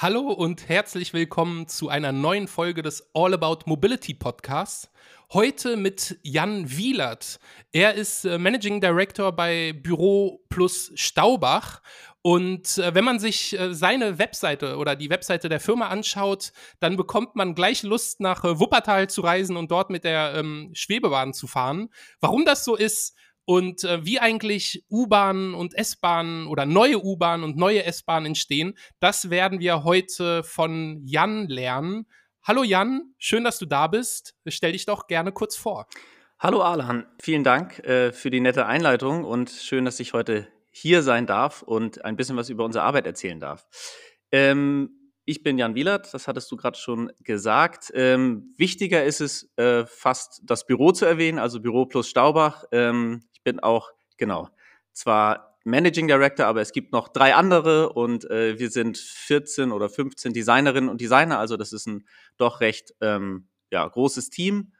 Hallo und herzlich willkommen zu einer neuen Folge des All About Mobility Podcasts. Heute mit Jan Wielert. Er ist äh, Managing Director bei Büro Plus Staubach. Und äh, wenn man sich äh, seine Webseite oder die Webseite der Firma anschaut, dann bekommt man gleich Lust, nach Wuppertal zu reisen und dort mit der ähm, Schwebebahn zu fahren. Warum das so ist, und äh, wie eigentlich U-Bahnen und S-Bahnen oder neue U-Bahnen und neue S-Bahnen entstehen, das werden wir heute von Jan lernen. Hallo Jan, schön, dass du da bist. Stell dich doch gerne kurz vor. Hallo Alan, vielen Dank äh, für die nette Einleitung und schön, dass ich heute hier sein darf und ein bisschen was über unsere Arbeit erzählen darf. Ähm, ich bin Jan Wielert, das hattest du gerade schon gesagt. Ähm, wichtiger ist es, äh, fast das Büro zu erwähnen, also Büro plus Staubach. Ähm, bin auch, genau, zwar Managing Director, aber es gibt noch drei andere und äh, wir sind 14 oder 15 Designerinnen und Designer, also das ist ein doch recht ähm, ja, großes Team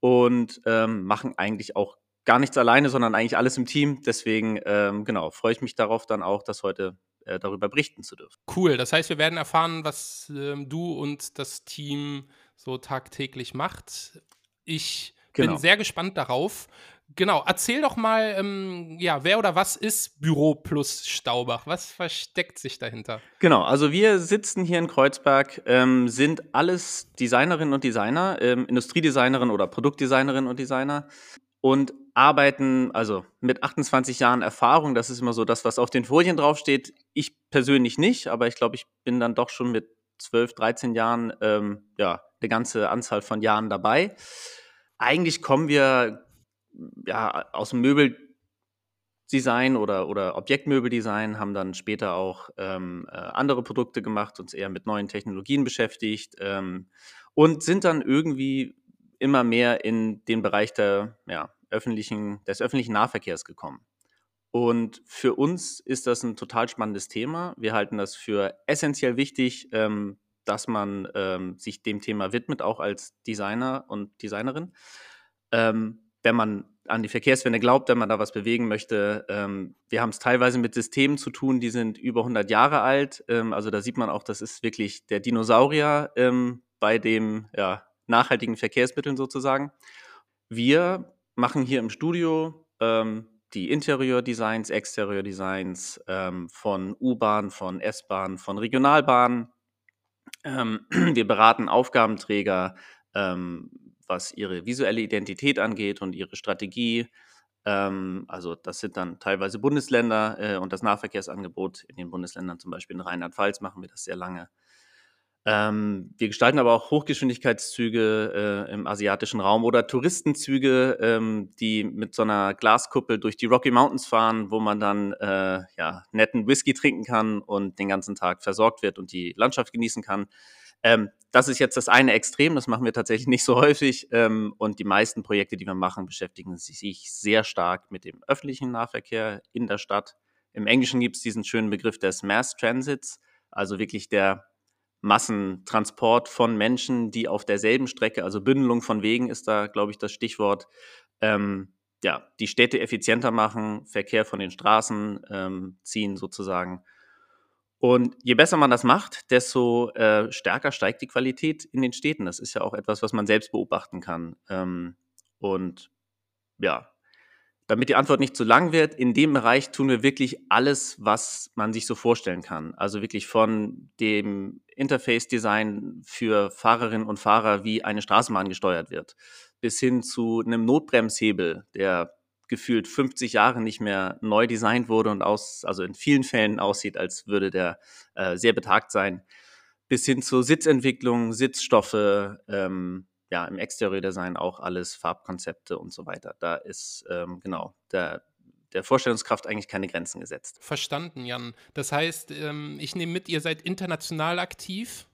und ähm, machen eigentlich auch gar nichts alleine, sondern eigentlich alles im Team. Deswegen, ähm, genau, freue ich mich darauf dann auch, das heute äh, darüber berichten zu dürfen. Cool, das heißt, wir werden erfahren, was ähm, du und das Team so tagtäglich macht. Ich genau. bin sehr gespannt darauf. Genau, erzähl doch mal, ähm, ja, wer oder was ist Büro plus Staubach? Was versteckt sich dahinter? Genau, also wir sitzen hier in Kreuzberg, ähm, sind alles Designerinnen und Designer, ähm, Industriedesignerinnen oder Produktdesignerinnen und Designer und arbeiten also mit 28 Jahren Erfahrung. Das ist immer so das, was auf den Folien draufsteht. Ich persönlich nicht, aber ich glaube, ich bin dann doch schon mit 12, 13 Jahren ähm, ja eine ganze Anzahl von Jahren dabei. Eigentlich kommen wir ja, aus dem Möbeldesign oder, oder Objektmöbeldesign, haben dann später auch ähm, äh, andere Produkte gemacht, uns eher mit neuen Technologien beschäftigt ähm, und sind dann irgendwie immer mehr in den Bereich der, ja, öffentlichen, des öffentlichen Nahverkehrs gekommen. Und für uns ist das ein total spannendes Thema. Wir halten das für essentiell wichtig, ähm, dass man ähm, sich dem Thema widmet, auch als Designer und Designerin. Ähm, wenn man an die Verkehrswende glaubt, wenn man da was bewegen möchte. Ähm, wir haben es teilweise mit Systemen zu tun, die sind über 100 Jahre alt. Ähm, also da sieht man auch, das ist wirklich der Dinosaurier ähm, bei dem ja, nachhaltigen Verkehrsmitteln sozusagen. Wir machen hier im Studio ähm, die Interiordesigns, Exteriordesigns ähm, von U-Bahn, von S-Bahn, von Regionalbahnen. Ähm, wir beraten Aufgabenträger, was ihre visuelle Identität angeht und ihre Strategie. Ähm, also das sind dann teilweise Bundesländer äh, und das Nahverkehrsangebot in den Bundesländern, zum Beispiel in Rheinland-Pfalz, machen wir das sehr lange. Ähm, wir gestalten aber auch Hochgeschwindigkeitszüge äh, im asiatischen Raum oder Touristenzüge, ähm, die mit so einer Glaskuppel durch die Rocky Mountains fahren, wo man dann äh, ja, netten Whisky trinken kann und den ganzen Tag versorgt wird und die Landschaft genießen kann. Ähm, das ist jetzt das eine Extrem, das machen wir tatsächlich nicht so häufig. Ähm, und die meisten Projekte, die wir machen, beschäftigen sich sehr stark mit dem öffentlichen Nahverkehr in der Stadt. Im Englischen gibt es diesen schönen Begriff des Mass Transits, also wirklich der Massentransport von Menschen, die auf derselben Strecke, also Bündelung von Wegen ist da, glaube ich, das Stichwort, ähm, ja, die Städte effizienter machen, Verkehr von den Straßen ähm, ziehen sozusagen und je besser man das macht, desto äh, stärker steigt die Qualität in den Städten. Das ist ja auch etwas, was man selbst beobachten kann. Ähm, und ja, damit die Antwort nicht zu lang wird, in dem Bereich tun wir wirklich alles, was man sich so vorstellen kann. Also wirklich von dem Interface-Design für Fahrerinnen und Fahrer, wie eine Straßenbahn gesteuert wird, bis hin zu einem Notbremshebel, der gefühlt 50 Jahre nicht mehr neu designt wurde und aus, also in vielen Fällen aussieht, als würde der äh, sehr betagt sein, bis hin zur Sitzentwicklung, Sitzstoffe, ähm, ja, im Exteriordesign auch alles, Farbkonzepte und so weiter. Da ist ähm, genau der, der Vorstellungskraft eigentlich keine Grenzen gesetzt. Verstanden, Jan. Das heißt, ähm, ich nehme mit, ihr seid international aktiv.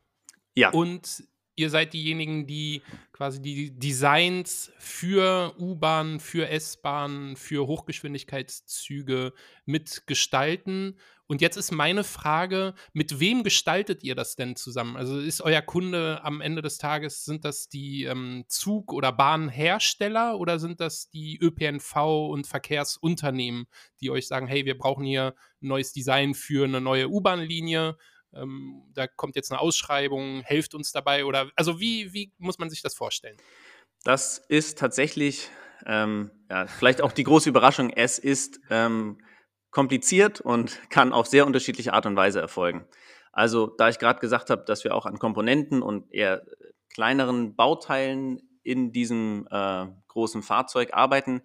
Ja. Und ihr seid diejenigen, die quasi die Designs für U-Bahn, für S-Bahn, für Hochgeschwindigkeitszüge mitgestalten. Und jetzt ist meine Frage, mit wem gestaltet ihr das denn zusammen? Also ist euer Kunde am Ende des Tages, sind das die ähm, Zug- oder Bahnhersteller oder sind das die ÖPNV- und Verkehrsunternehmen, die euch sagen, hey, wir brauchen hier ein neues Design für eine neue U-Bahn-Linie? Ähm, da kommt jetzt eine Ausschreibung, helft uns dabei oder also wie, wie muss man sich das vorstellen? Das ist tatsächlich ähm, ja, vielleicht auch die große Überraschung. Es ist ähm, kompliziert und kann auf sehr unterschiedliche Art und Weise erfolgen. Also, da ich gerade gesagt habe, dass wir auch an Komponenten und eher kleineren Bauteilen in diesem äh, großen Fahrzeug arbeiten,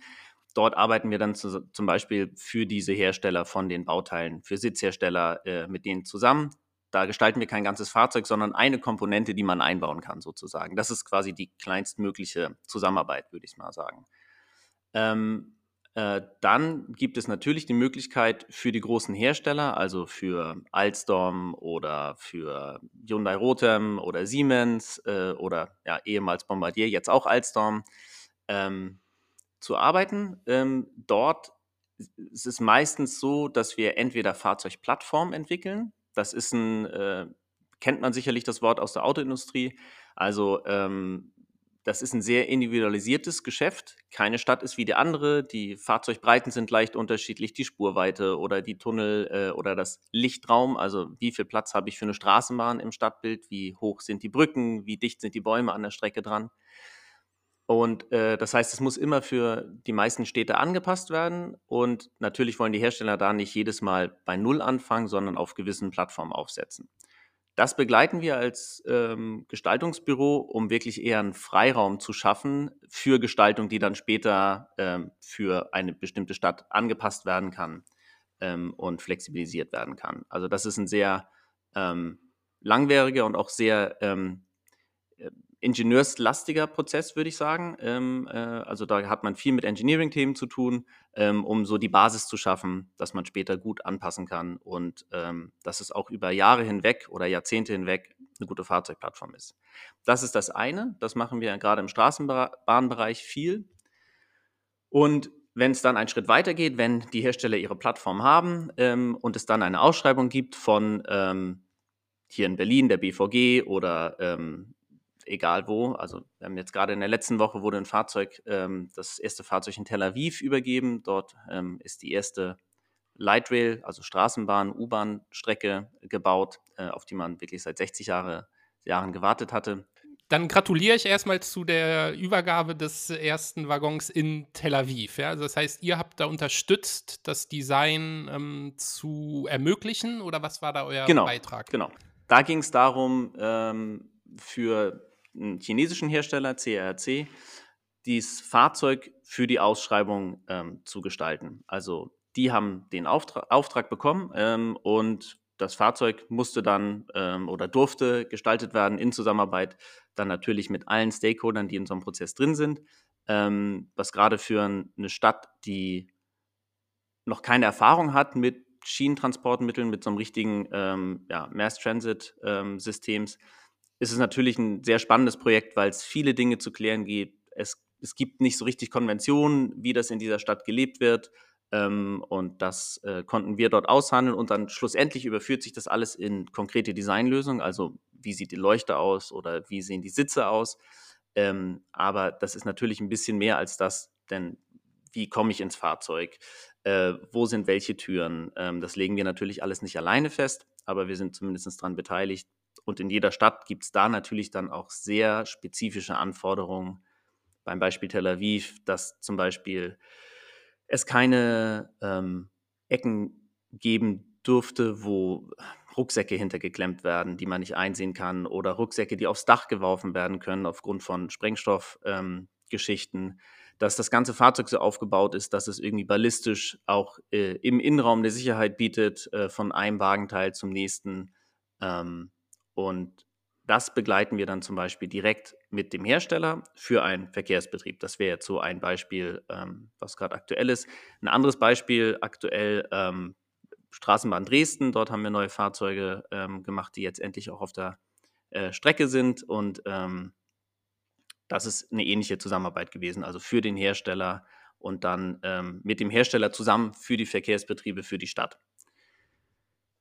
dort arbeiten wir dann zu, zum Beispiel für diese Hersteller von den Bauteilen, für Sitzhersteller äh, mit denen zusammen. Da gestalten wir kein ganzes Fahrzeug, sondern eine Komponente, die man einbauen kann, sozusagen. Das ist quasi die kleinstmögliche Zusammenarbeit, würde ich mal sagen. Ähm, äh, dann gibt es natürlich die Möglichkeit für die großen Hersteller, also für Alstom oder für Hyundai Rotem oder Siemens äh, oder ja, ehemals Bombardier, jetzt auch Alstom, ähm, zu arbeiten. Ähm, dort ist es meistens so, dass wir entweder Fahrzeugplattformen entwickeln, das ist ein, äh, kennt man sicherlich das Wort aus der Autoindustrie. Also ähm, das ist ein sehr individualisiertes Geschäft. Keine Stadt ist wie die andere. Die Fahrzeugbreiten sind leicht unterschiedlich, die Spurweite oder die Tunnel äh, oder das Lichtraum. Also wie viel Platz habe ich für eine Straßenbahn im Stadtbild? Wie hoch sind die Brücken? Wie dicht sind die Bäume an der Strecke dran? Und äh, das heißt, es muss immer für die meisten Städte angepasst werden. Und natürlich wollen die Hersteller da nicht jedes Mal bei Null anfangen, sondern auf gewissen Plattformen aufsetzen. Das begleiten wir als ähm, Gestaltungsbüro, um wirklich eher einen Freiraum zu schaffen für Gestaltung, die dann später ähm, für eine bestimmte Stadt angepasst werden kann ähm, und flexibilisiert werden kann. Also das ist ein sehr ähm, langwieriger und auch sehr ähm, ingenieurslastiger Prozess, würde ich sagen. Ähm, äh, also da hat man viel mit Engineering-Themen zu tun, ähm, um so die Basis zu schaffen, dass man später gut anpassen kann und ähm, dass es auch über Jahre hinweg oder Jahrzehnte hinweg eine gute Fahrzeugplattform ist. Das ist das eine. Das machen wir gerade im Straßenbahnbereich viel. Und wenn es dann einen Schritt weiter geht, wenn die Hersteller ihre Plattform haben ähm, und es dann eine Ausschreibung gibt von ähm, hier in Berlin der BVG oder ähm, egal wo. Also wir haben jetzt gerade in der letzten Woche wurde ein Fahrzeug, ähm, das erste Fahrzeug in Tel Aviv übergeben. Dort ähm, ist die erste Light Rail, also Straßenbahn, U-Bahn-Strecke gebaut, äh, auf die man wirklich seit 60 Jahre, Jahren gewartet hatte. Dann gratuliere ich erstmal zu der Übergabe des ersten Waggons in Tel Aviv. Ja? Also das heißt, ihr habt da unterstützt, das Design ähm, zu ermöglichen oder was war da euer genau, Beitrag? Genau. Da ging es darum, ähm, für einen chinesischen Hersteller, CRC, dieses Fahrzeug für die Ausschreibung ähm, zu gestalten. Also die haben den Auftrag, Auftrag bekommen ähm, und das Fahrzeug musste dann ähm, oder durfte gestaltet werden in Zusammenarbeit dann natürlich mit allen Stakeholdern, die in so einem Prozess drin sind. Ähm, was gerade für eine Stadt, die noch keine Erfahrung hat mit Schienentransportmitteln, mit so einem richtigen ähm, ja, Mass Transit ähm, Systems, ist es natürlich ein sehr spannendes Projekt, weil es viele Dinge zu klären gibt. Es, es gibt nicht so richtig Konventionen, wie das in dieser Stadt gelebt wird. Ähm, und das äh, konnten wir dort aushandeln und dann schlussendlich überführt sich das alles in konkrete Designlösungen. Also wie sieht die Leuchte aus oder wie sehen die Sitze aus. Ähm, aber das ist natürlich ein bisschen mehr als das, denn wie komme ich ins Fahrzeug? Äh, wo sind welche Türen? Ähm, das legen wir natürlich alles nicht alleine fest, aber wir sind zumindest daran beteiligt, und in jeder Stadt gibt es da natürlich dann auch sehr spezifische Anforderungen. Beim Beispiel Tel Aviv, dass zum Beispiel es keine ähm, Ecken geben dürfte, wo Rucksäcke hintergeklemmt werden, die man nicht einsehen kann, oder Rucksäcke, die aufs Dach geworfen werden können aufgrund von Sprengstoffgeschichten. Ähm, dass das ganze Fahrzeug so aufgebaut ist, dass es irgendwie ballistisch auch äh, im Innenraum eine Sicherheit bietet, äh, von einem Wagenteil zum nächsten. Ähm, und das begleiten wir dann zum Beispiel direkt mit dem Hersteller für einen Verkehrsbetrieb. Das wäre jetzt so ein Beispiel, ähm, was gerade aktuell ist. Ein anderes Beispiel aktuell ähm, Straßenbahn Dresden. Dort haben wir neue Fahrzeuge ähm, gemacht, die jetzt endlich auch auf der äh, Strecke sind. Und ähm, das ist eine ähnliche Zusammenarbeit gewesen, also für den Hersteller und dann ähm, mit dem Hersteller zusammen für die Verkehrsbetriebe für die Stadt.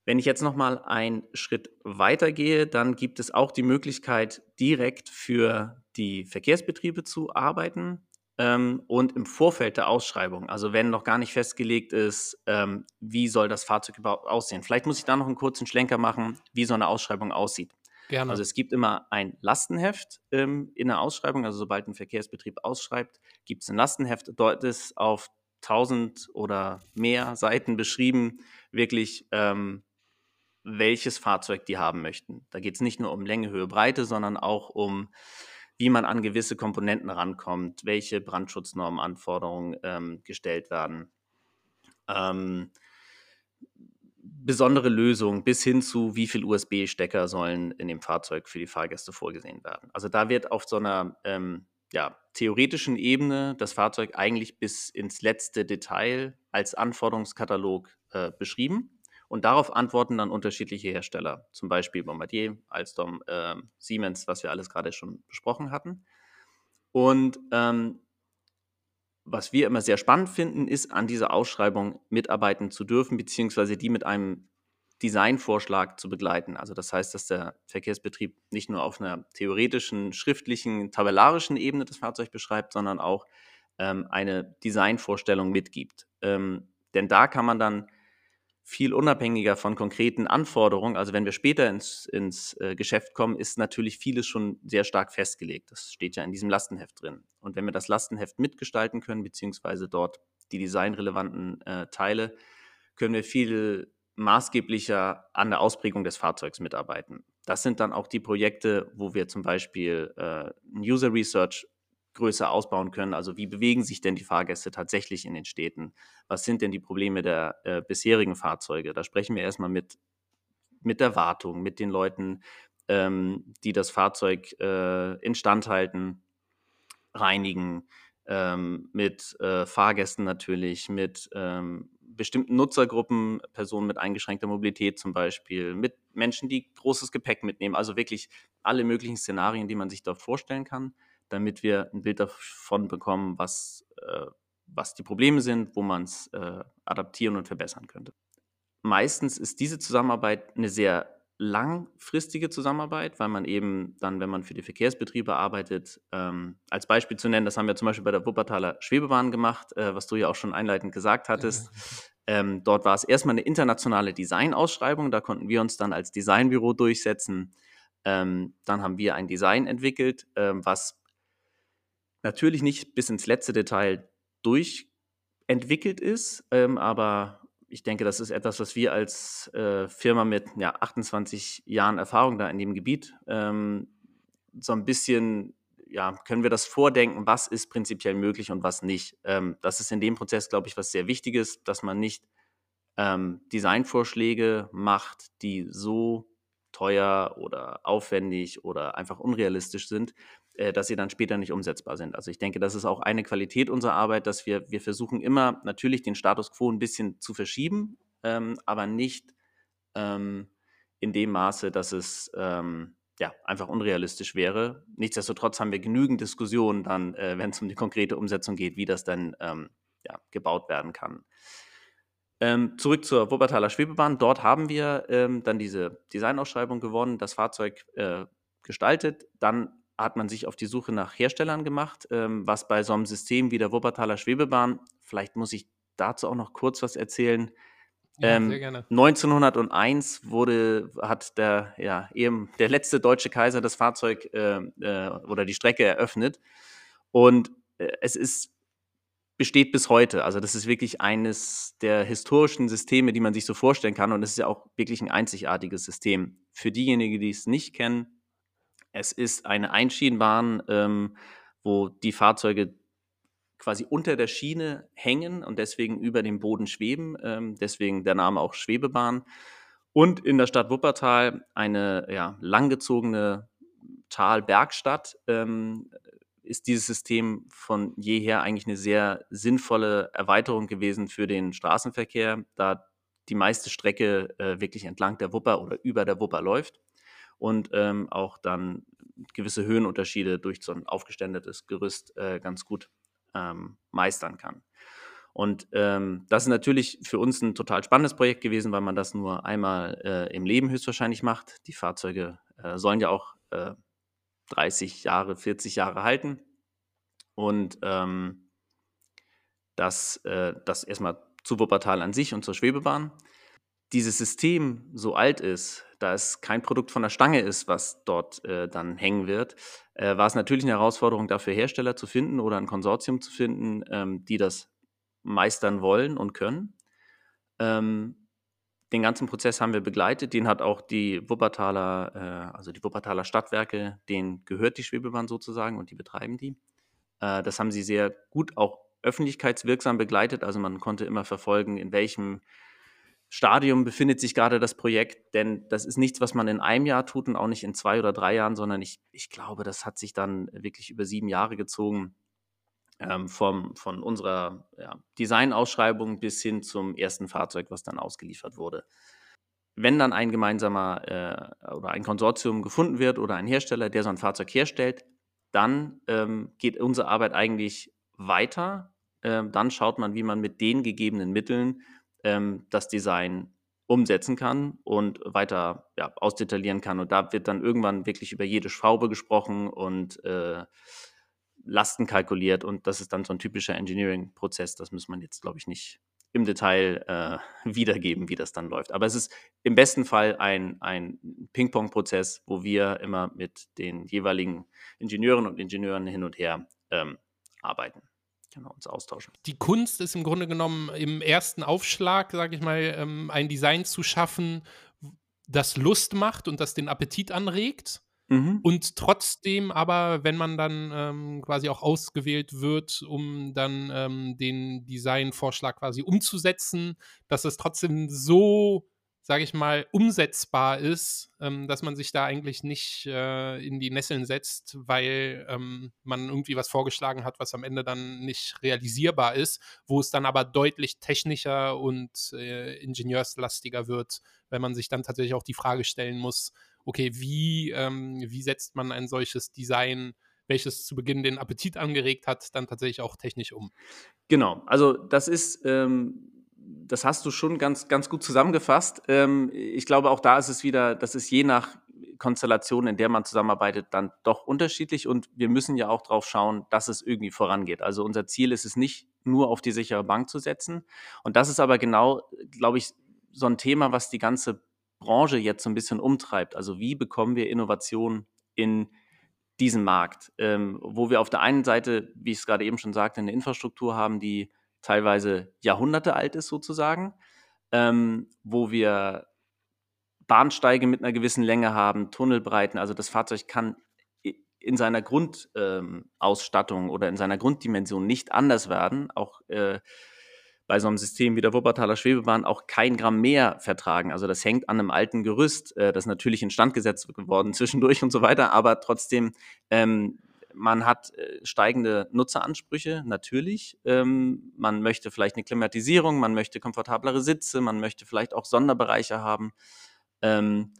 Wenn ich jetzt nochmal einen Schritt weiter gehe, dann gibt es auch die Möglichkeit, direkt für die Verkehrsbetriebe zu arbeiten. ähm, und im Vorfeld der Ausschreibung, also wenn noch gar nicht festgelegt ist, ähm, wie soll das Fahrzeug überhaupt aussehen. Vielleicht muss ich da noch einen kurzen Schlenker machen, wie so eine Ausschreibung aussieht. Gerne. Also es gibt immer ein Lastenheft ähm, in der Ausschreibung, also sobald ein Verkehrsbetrieb ausschreibt, gibt es ein Lastenheft. Dort ist auf 1000 oder mehr Seiten beschrieben, wirklich ähm, welches Fahrzeug die haben möchten. Da geht es nicht nur um Länge, Höhe, Breite, sondern auch um wie man an gewisse Komponenten rankommt, welche Brandschutznormanforderungen ähm, gestellt werden. Ähm, besondere Lösungen bis hin zu, wie viele USB-Stecker sollen in dem Fahrzeug für die Fahrgäste vorgesehen werden. Also da wird auf so einer ähm, ja, theoretischen Ebene das Fahrzeug eigentlich bis ins letzte Detail als Anforderungskatalog äh, beschrieben. Und darauf antworten dann unterschiedliche Hersteller, zum Beispiel Bombardier, Alstom, äh, Siemens, was wir alles gerade schon besprochen hatten. Und ähm, was wir immer sehr spannend finden, ist, an dieser Ausschreibung mitarbeiten zu dürfen, beziehungsweise die mit einem Designvorschlag zu begleiten. Also das heißt, dass der Verkehrsbetrieb nicht nur auf einer theoretischen, schriftlichen, tabellarischen Ebene das Fahrzeug beschreibt, sondern auch ähm, eine Designvorstellung mitgibt. Ähm, denn da kann man dann viel unabhängiger von konkreten Anforderungen. Also wenn wir später ins, ins äh, Geschäft kommen, ist natürlich vieles schon sehr stark festgelegt. Das steht ja in diesem Lastenheft drin. Und wenn wir das Lastenheft mitgestalten können, beziehungsweise dort die designrelevanten äh, Teile, können wir viel maßgeblicher an der Ausprägung des Fahrzeugs mitarbeiten. Das sind dann auch die Projekte, wo wir zum Beispiel äh, User Research größer ausbauen können. Also wie bewegen sich denn die Fahrgäste tatsächlich in den Städten? Was sind denn die Probleme der äh, bisherigen Fahrzeuge? Da sprechen wir erstmal mit, mit der Wartung, mit den Leuten, ähm, die das Fahrzeug äh, instand halten, reinigen, ähm, mit äh, Fahrgästen natürlich, mit ähm, bestimmten Nutzergruppen, Personen mit eingeschränkter Mobilität zum Beispiel, mit Menschen, die großes Gepäck mitnehmen, also wirklich alle möglichen Szenarien, die man sich dort vorstellen kann damit wir ein Bild davon bekommen, was, äh, was die Probleme sind, wo man es äh, adaptieren und verbessern könnte. Meistens ist diese Zusammenarbeit eine sehr langfristige Zusammenarbeit, weil man eben dann, wenn man für die Verkehrsbetriebe arbeitet, ähm, als Beispiel zu nennen, das haben wir zum Beispiel bei der Wuppertaler Schwebebahn gemacht, äh, was du ja auch schon einleitend gesagt hattest. Ähm, dort war es erstmal eine internationale Designausschreibung, da konnten wir uns dann als Designbüro durchsetzen. Ähm, dann haben wir ein Design entwickelt, ähm, was natürlich nicht bis ins letzte Detail durchentwickelt ist, ähm, aber ich denke, das ist etwas, was wir als äh, Firma mit ja, 28 Jahren Erfahrung da in dem Gebiet ähm, so ein bisschen, ja, können wir das vordenken, was ist prinzipiell möglich und was nicht. Ähm, das ist in dem Prozess, glaube ich, was sehr Wichtiges, dass man nicht ähm, Designvorschläge macht, die so teuer oder aufwendig oder einfach unrealistisch sind, äh, dass sie dann später nicht umsetzbar sind. Also ich denke, das ist auch eine Qualität unserer Arbeit, dass wir, wir versuchen immer natürlich den Status quo ein bisschen zu verschieben, ähm, aber nicht ähm, in dem Maße, dass es ähm, ja, einfach unrealistisch wäre. Nichtsdestotrotz haben wir genügend Diskussionen dann, äh, wenn es um die konkrete Umsetzung geht, wie das dann ähm, ja, gebaut werden kann. Ähm, zurück zur Wuppertaler Schwebebahn. Dort haben wir ähm, dann diese Designausschreibung gewonnen, das Fahrzeug äh, gestaltet. Dann hat man sich auf die Suche nach Herstellern gemacht, ähm, was bei so einem System wie der Wuppertaler Schwebebahn, vielleicht muss ich dazu auch noch kurz was erzählen. Ja, ähm, 1901 wurde, hat der, ja, eben der letzte deutsche Kaiser das Fahrzeug äh, äh, oder die Strecke eröffnet. Und äh, es ist, besteht bis heute. Also, das ist wirklich eines der historischen Systeme, die man sich so vorstellen kann. Und es ist ja auch wirklich ein einzigartiges System. Für diejenigen, die es nicht kennen, es ist eine Einschienenbahn, ähm, wo die Fahrzeuge quasi unter der Schiene hängen und deswegen über dem Boden schweben. Ähm, deswegen der Name auch Schwebebahn. Und in der Stadt Wuppertal eine ja, langgezogene Talbergstadt ähm, ist dieses System von jeher eigentlich eine sehr sinnvolle Erweiterung gewesen für den Straßenverkehr, da die meiste Strecke äh, wirklich entlang der Wupper oder über der Wupper läuft und ähm, auch dann gewisse Höhenunterschiede durch so ein aufgeständetes Gerüst äh, ganz gut ähm, meistern kann. Und ähm, das ist natürlich für uns ein total spannendes Projekt gewesen, weil man das nur einmal äh, im Leben höchstwahrscheinlich macht. Die Fahrzeuge äh, sollen ja auch 30 äh, Jahre, 40 Jahre halten. Und ähm, das, äh, das erstmal zu Wuppertal an sich und zur Schwebebahn. Dieses System so alt ist, da es kein Produkt von der Stange ist, was dort äh, dann hängen wird, äh, war es natürlich eine Herausforderung, dafür Hersteller zu finden oder ein Konsortium zu finden, ähm, die das meistern wollen und können. Ähm, den ganzen Prozess haben wir begleitet. Den hat auch die Wuppertaler, äh, also die Wuppertaler Stadtwerke, denen gehört die Schwebebahn sozusagen und die betreiben die. Äh, das haben sie sehr gut auch öffentlichkeitswirksam begleitet. Also man konnte immer verfolgen, in welchem Stadium befindet sich gerade das Projekt, denn das ist nichts, was man in einem Jahr tut und auch nicht in zwei oder drei Jahren, sondern ich, ich glaube, das hat sich dann wirklich über sieben Jahre gezogen, ähm, vom, von unserer ja, Designausschreibung bis hin zum ersten Fahrzeug, was dann ausgeliefert wurde. Wenn dann ein gemeinsamer äh, oder ein Konsortium gefunden wird oder ein Hersteller, der so ein Fahrzeug herstellt, dann ähm, geht unsere Arbeit eigentlich weiter. Ähm, dann schaut man, wie man mit den gegebenen Mitteln ähm, das Design umsetzen kann und weiter ja, ausdetaillieren kann. Und da wird dann irgendwann wirklich über jede Schraube gesprochen und äh, Lasten kalkuliert. Und das ist dann so ein typischer Engineering-Prozess. Das muss man jetzt, glaube ich, nicht im Detail äh, wiedergeben, wie das dann läuft. Aber es ist im besten Fall ein, ein Ping-Pong-Prozess, wo wir immer mit den jeweiligen Ingenieuren und Ingenieuren hin und her ähm, arbeiten. Genau, uns austauschen. Die Kunst ist im Grunde genommen im ersten Aufschlag, sage ich mal, ähm, ein Design zu schaffen, das Lust macht und das den Appetit anregt. Mhm. Und trotzdem aber, wenn man dann ähm, quasi auch ausgewählt wird, um dann ähm, den Designvorschlag quasi umzusetzen, dass es trotzdem so sage ich mal, umsetzbar ist, ähm, dass man sich da eigentlich nicht äh, in die Nesseln setzt, weil ähm, man irgendwie was vorgeschlagen hat, was am Ende dann nicht realisierbar ist, wo es dann aber deutlich technischer und äh, ingenieurslastiger wird, wenn man sich dann tatsächlich auch die Frage stellen muss, okay, wie, ähm, wie setzt man ein solches Design welches zu Beginn den Appetit angeregt hat, dann tatsächlich auch technisch um. Genau, also das ist ähm, das hast du schon ganz, ganz gut zusammengefasst. Ähm, ich glaube, auch da ist es wieder, das ist je nach Konstellation, in der man zusammenarbeitet, dann doch unterschiedlich und wir müssen ja auch darauf schauen, dass es irgendwie vorangeht. Also unser Ziel ist es nicht, nur auf die sichere Bank zu setzen. Und das ist aber genau, glaube ich, so ein Thema, was die ganze Branche jetzt so ein bisschen umtreibt. Also wie bekommen wir Innovation in diesen Markt, ähm, wo wir auf der einen Seite, wie ich es gerade eben schon sagte, eine Infrastruktur haben, die teilweise Jahrhunderte alt ist sozusagen, ähm, wo wir Bahnsteige mit einer gewissen Länge haben, Tunnelbreiten. Also das Fahrzeug kann in seiner Grundausstattung ähm, oder in seiner Grunddimension nicht anders werden. Auch äh, bei so einem System wie der Wuppertaler Schwebebahn auch kein Gramm mehr vertragen. Also das hängt an einem alten Gerüst, äh, das natürlich instand gesetzt geworden zwischendurch und so weiter, aber trotzdem ähm, man hat äh, steigende Nutzeransprüche, natürlich. Ähm, man möchte vielleicht eine Klimatisierung, man möchte komfortablere Sitze, man möchte vielleicht auch Sonderbereiche haben. Ähm,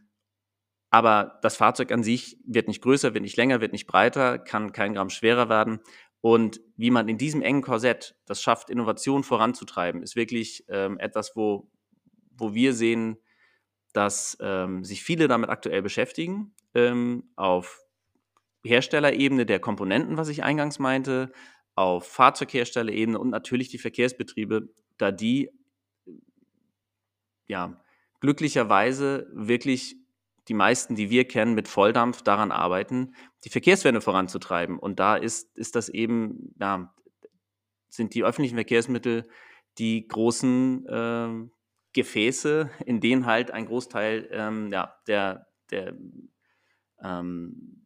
aber das Fahrzeug an sich wird nicht größer, wird nicht länger, wird nicht breiter, kann kein Gramm schwerer werden. Und wie man in diesem engen Korsett das schafft, Innovation voranzutreiben, ist wirklich ähm, etwas, wo, wo wir sehen, dass ähm, sich viele damit aktuell beschäftigen, ähm, auf Herstellerebene der Komponenten, was ich eingangs meinte, auf Fahrzeugherstellerebene und natürlich die Verkehrsbetriebe, da die ja glücklicherweise wirklich die meisten, die wir kennen, mit Volldampf daran arbeiten, die Verkehrswende voranzutreiben. Und da ist, ist das eben, ja, sind die öffentlichen Verkehrsmittel die großen äh, Gefäße, in denen halt ein Großteil ähm, ja, der, der ähm,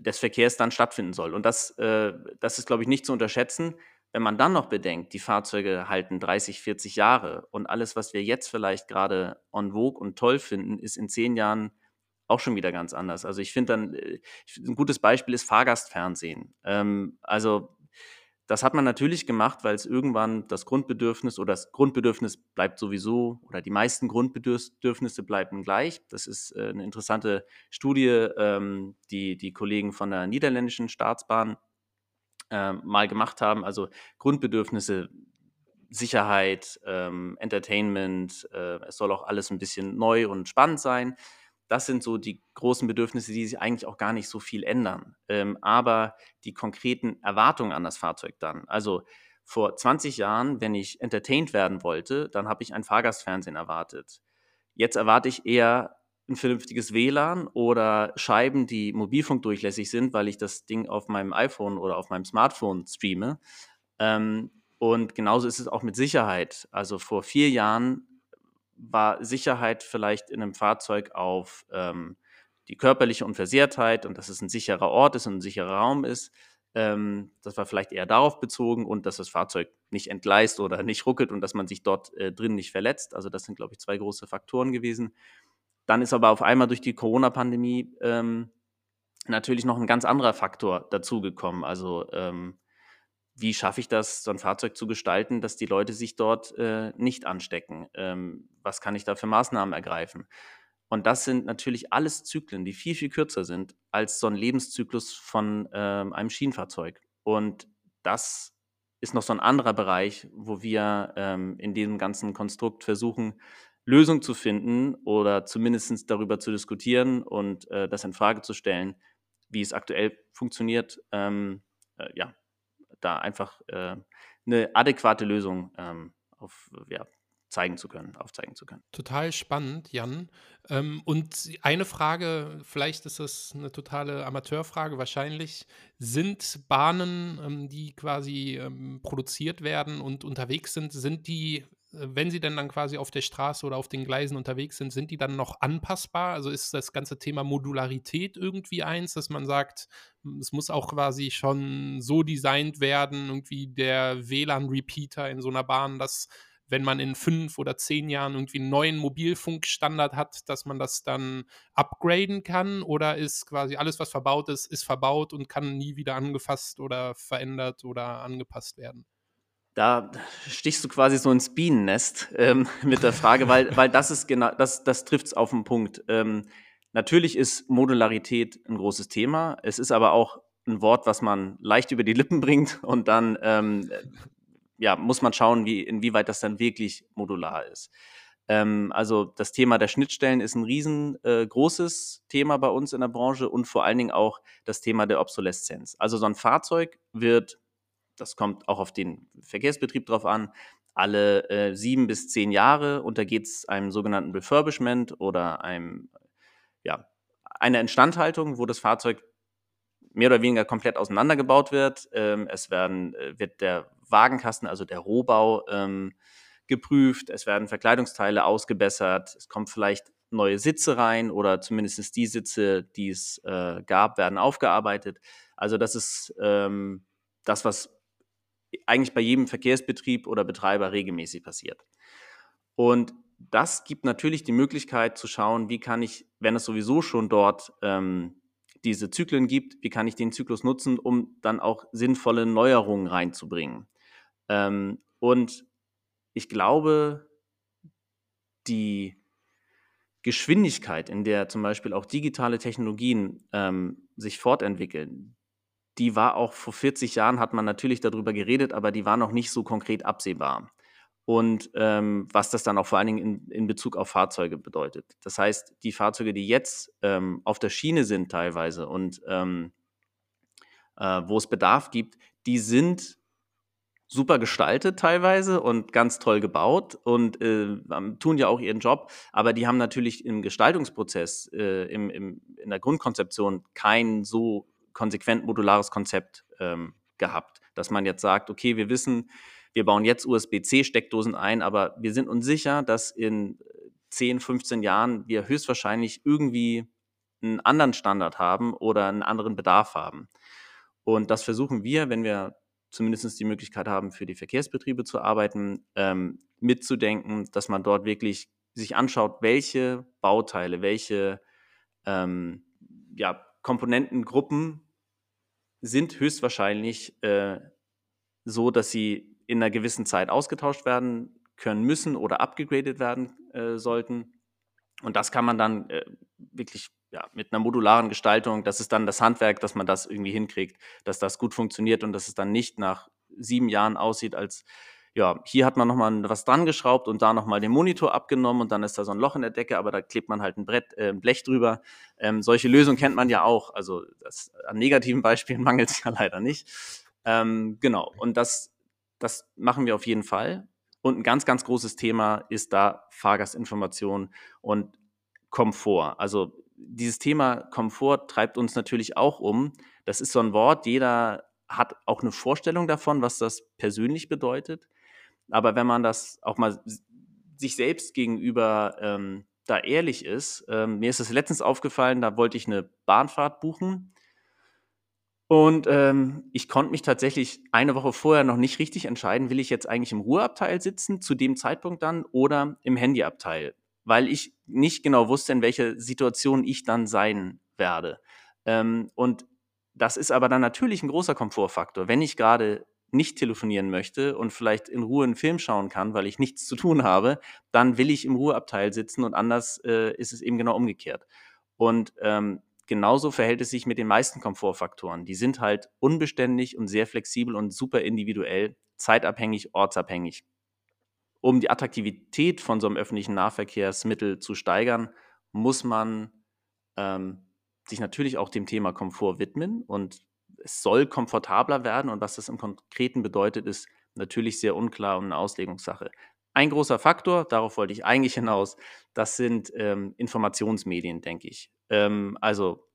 des Verkehrs dann stattfinden soll. Und das, äh, das ist, glaube ich, nicht zu unterschätzen. Wenn man dann noch bedenkt, die Fahrzeuge halten 30, 40 Jahre und alles, was wir jetzt vielleicht gerade en vogue und toll finden, ist in zehn Jahren auch schon wieder ganz anders. Also ich finde dann, äh, ein gutes Beispiel ist Fahrgastfernsehen. Ähm, also das hat man natürlich gemacht, weil es irgendwann das Grundbedürfnis oder das Grundbedürfnis bleibt sowieso oder die meisten Grundbedürfnisse bleiben gleich. Das ist äh, eine interessante Studie, ähm, die die Kollegen von der niederländischen Staatsbahn äh, mal gemacht haben. Also Grundbedürfnisse, Sicherheit, ähm, Entertainment, äh, es soll auch alles ein bisschen neu und spannend sein. Das sind so die großen Bedürfnisse, die sich eigentlich auch gar nicht so viel ändern. Ähm, aber die konkreten Erwartungen an das Fahrzeug dann. Also vor 20 Jahren, wenn ich entertained werden wollte, dann habe ich ein Fahrgastfernsehen erwartet. Jetzt erwarte ich eher ein vernünftiges WLAN oder Scheiben, die mobilfunkdurchlässig sind, weil ich das Ding auf meinem iPhone oder auf meinem Smartphone streame. Ähm, und genauso ist es auch mit Sicherheit. Also vor vier Jahren war Sicherheit vielleicht in einem Fahrzeug auf ähm, die körperliche Unversehrtheit und dass es ein sicherer Ort ist und ein sicherer Raum ist. Ähm, das war vielleicht eher darauf bezogen und dass das Fahrzeug nicht entgleist oder nicht ruckelt und dass man sich dort äh, drin nicht verletzt. Also das sind, glaube ich, zwei große Faktoren gewesen. Dann ist aber auf einmal durch die Corona-Pandemie ähm, natürlich noch ein ganz anderer Faktor dazugekommen. Also ähm, wie schaffe ich das, so ein Fahrzeug zu gestalten, dass die Leute sich dort äh, nicht anstecken? Ähm, was kann ich da für Maßnahmen ergreifen? Und das sind natürlich alles Zyklen, die viel, viel kürzer sind als so ein Lebenszyklus von ähm, einem Schienenfahrzeug. Und das ist noch so ein anderer Bereich, wo wir ähm, in diesem ganzen Konstrukt versuchen, Lösungen zu finden oder zumindest darüber zu diskutieren und äh, das in Frage zu stellen, wie es aktuell funktioniert. Ähm, äh, ja, da einfach äh, eine adäquate Lösung ähm, auf, ja, zeigen zu können, aufzeigen zu können. Total spannend, Jan. Ähm, und eine Frage, vielleicht ist das eine totale Amateurfrage, wahrscheinlich sind Bahnen, ähm, die quasi ähm, produziert werden und unterwegs sind, sind die wenn sie denn dann quasi auf der Straße oder auf den Gleisen unterwegs sind, sind die dann noch anpassbar? Also ist das ganze Thema Modularität irgendwie eins, dass man sagt, hm, es muss auch quasi schon so designt werden, irgendwie der WLAN-Repeater in so einer Bahn, dass wenn man in fünf oder zehn Jahren irgendwie einen neuen Mobilfunkstandard hat, dass man das dann upgraden kann? Oder ist quasi alles, was verbaut ist, ist verbaut und kann nie wieder angefasst oder verändert oder angepasst werden? Da stichst du quasi so ins Bienennest ähm, mit der Frage, weil, weil das ist genau, das, das trifft es auf den Punkt. Ähm, natürlich ist Modularität ein großes Thema. Es ist aber auch ein Wort, was man leicht über die Lippen bringt und dann ähm, ja, muss man schauen, wie, inwieweit das dann wirklich modular ist. Ähm, also das Thema der Schnittstellen ist ein riesengroßes äh, Thema bei uns in der Branche und vor allen Dingen auch das Thema der Obsoleszenz. Also so ein Fahrzeug wird das kommt auch auf den Verkehrsbetrieb drauf an, alle äh, sieben bis zehn Jahre untergeht es einem sogenannten Refurbishment oder einem, ja, einer Instandhaltung, wo das Fahrzeug mehr oder weniger komplett auseinandergebaut wird. Ähm, es werden, äh, wird der Wagenkasten, also der Rohbau, ähm, geprüft. Es werden Verkleidungsteile ausgebessert. Es kommen vielleicht neue Sitze rein oder zumindest die Sitze, die es äh, gab, werden aufgearbeitet. Also das ist ähm, das, was eigentlich bei jedem Verkehrsbetrieb oder Betreiber regelmäßig passiert. Und das gibt natürlich die Möglichkeit zu schauen, wie kann ich, wenn es sowieso schon dort ähm, diese Zyklen gibt, wie kann ich den Zyklus nutzen, um dann auch sinnvolle Neuerungen reinzubringen. Ähm, und ich glaube, die Geschwindigkeit, in der zum Beispiel auch digitale Technologien ähm, sich fortentwickeln, die war auch vor 40 Jahren, hat man natürlich darüber geredet, aber die war noch nicht so konkret absehbar. Und ähm, was das dann auch vor allen Dingen in, in, Bezug auf Fahrzeuge bedeutet. Das heißt, die Fahrzeuge, die jetzt ähm, auf der Schiene sind teilweise und ähm, äh, wo es Bedarf gibt, die sind super gestaltet teilweise und ganz toll gebaut und äh, tun ja auch ihren Job, aber die haben natürlich im Gestaltungsprozess, äh, im, im, in der Grundkonzeption kein so konsequent modulares Konzept ähm, gehabt, dass man jetzt sagt, okay, wir wissen, wir bauen jetzt USB-C-Steckdosen ein, aber wir sind uns sicher, dass in 10, 15 Jahren wir höchstwahrscheinlich irgendwie einen anderen Standard haben oder einen anderen Bedarf haben. Und das versuchen wir, wenn wir zumindest die Möglichkeit haben, für die Verkehrsbetriebe zu arbeiten, ähm, mitzudenken, dass man dort wirklich sich anschaut, welche Bauteile, welche ähm, ja, Komponentengruppen sind höchstwahrscheinlich äh, so, dass sie in einer gewissen Zeit ausgetauscht werden können müssen oder abgegradet werden äh, sollten. Und das kann man dann äh, wirklich ja, mit einer modularen Gestaltung, das ist dann das Handwerk, dass man das irgendwie hinkriegt, dass das gut funktioniert und dass es dann nicht nach sieben Jahren aussieht, als ja, hier hat man nochmal was dran geschraubt und da nochmal den Monitor abgenommen und dann ist da so ein Loch in der Decke, aber da klebt man halt ein Brett, äh, ein Blech drüber. Ähm, solche Lösungen kennt man ja auch. Also das, an negativen Beispielen mangelt es ja leider nicht. Ähm, genau, und das, das machen wir auf jeden Fall. Und ein ganz, ganz großes Thema ist da Fahrgastinformation und Komfort. Also dieses Thema Komfort treibt uns natürlich auch um. Das ist so ein Wort, jeder hat auch eine Vorstellung davon, was das persönlich bedeutet. Aber wenn man das auch mal sich selbst gegenüber ähm, da ehrlich ist, ähm, mir ist es letztens aufgefallen, da wollte ich eine Bahnfahrt buchen. Und ähm, ich konnte mich tatsächlich eine Woche vorher noch nicht richtig entscheiden, will ich jetzt eigentlich im Ruheabteil sitzen, zu dem Zeitpunkt dann, oder im Handyabteil, weil ich nicht genau wusste, in welcher Situation ich dann sein werde. Ähm, und das ist aber dann natürlich ein großer Komfortfaktor. Wenn ich gerade nicht telefonieren möchte und vielleicht in Ruhe einen Film schauen kann, weil ich nichts zu tun habe, dann will ich im Ruheabteil sitzen und anders äh, ist es eben genau umgekehrt. Und ähm, genauso verhält es sich mit den meisten Komfortfaktoren. Die sind halt unbeständig und sehr flexibel und super individuell, zeitabhängig, ortsabhängig. Um die Attraktivität von so einem öffentlichen Nahverkehrsmittel zu steigern, muss man ähm, sich natürlich auch dem Thema Komfort widmen und es soll komfortabler werden und was das im Konkreten bedeutet, ist natürlich sehr unklar und eine Auslegungssache. Ein großer Faktor, darauf wollte ich eigentlich hinaus, das sind ähm, Informationsmedien, denke ich. Ähm, also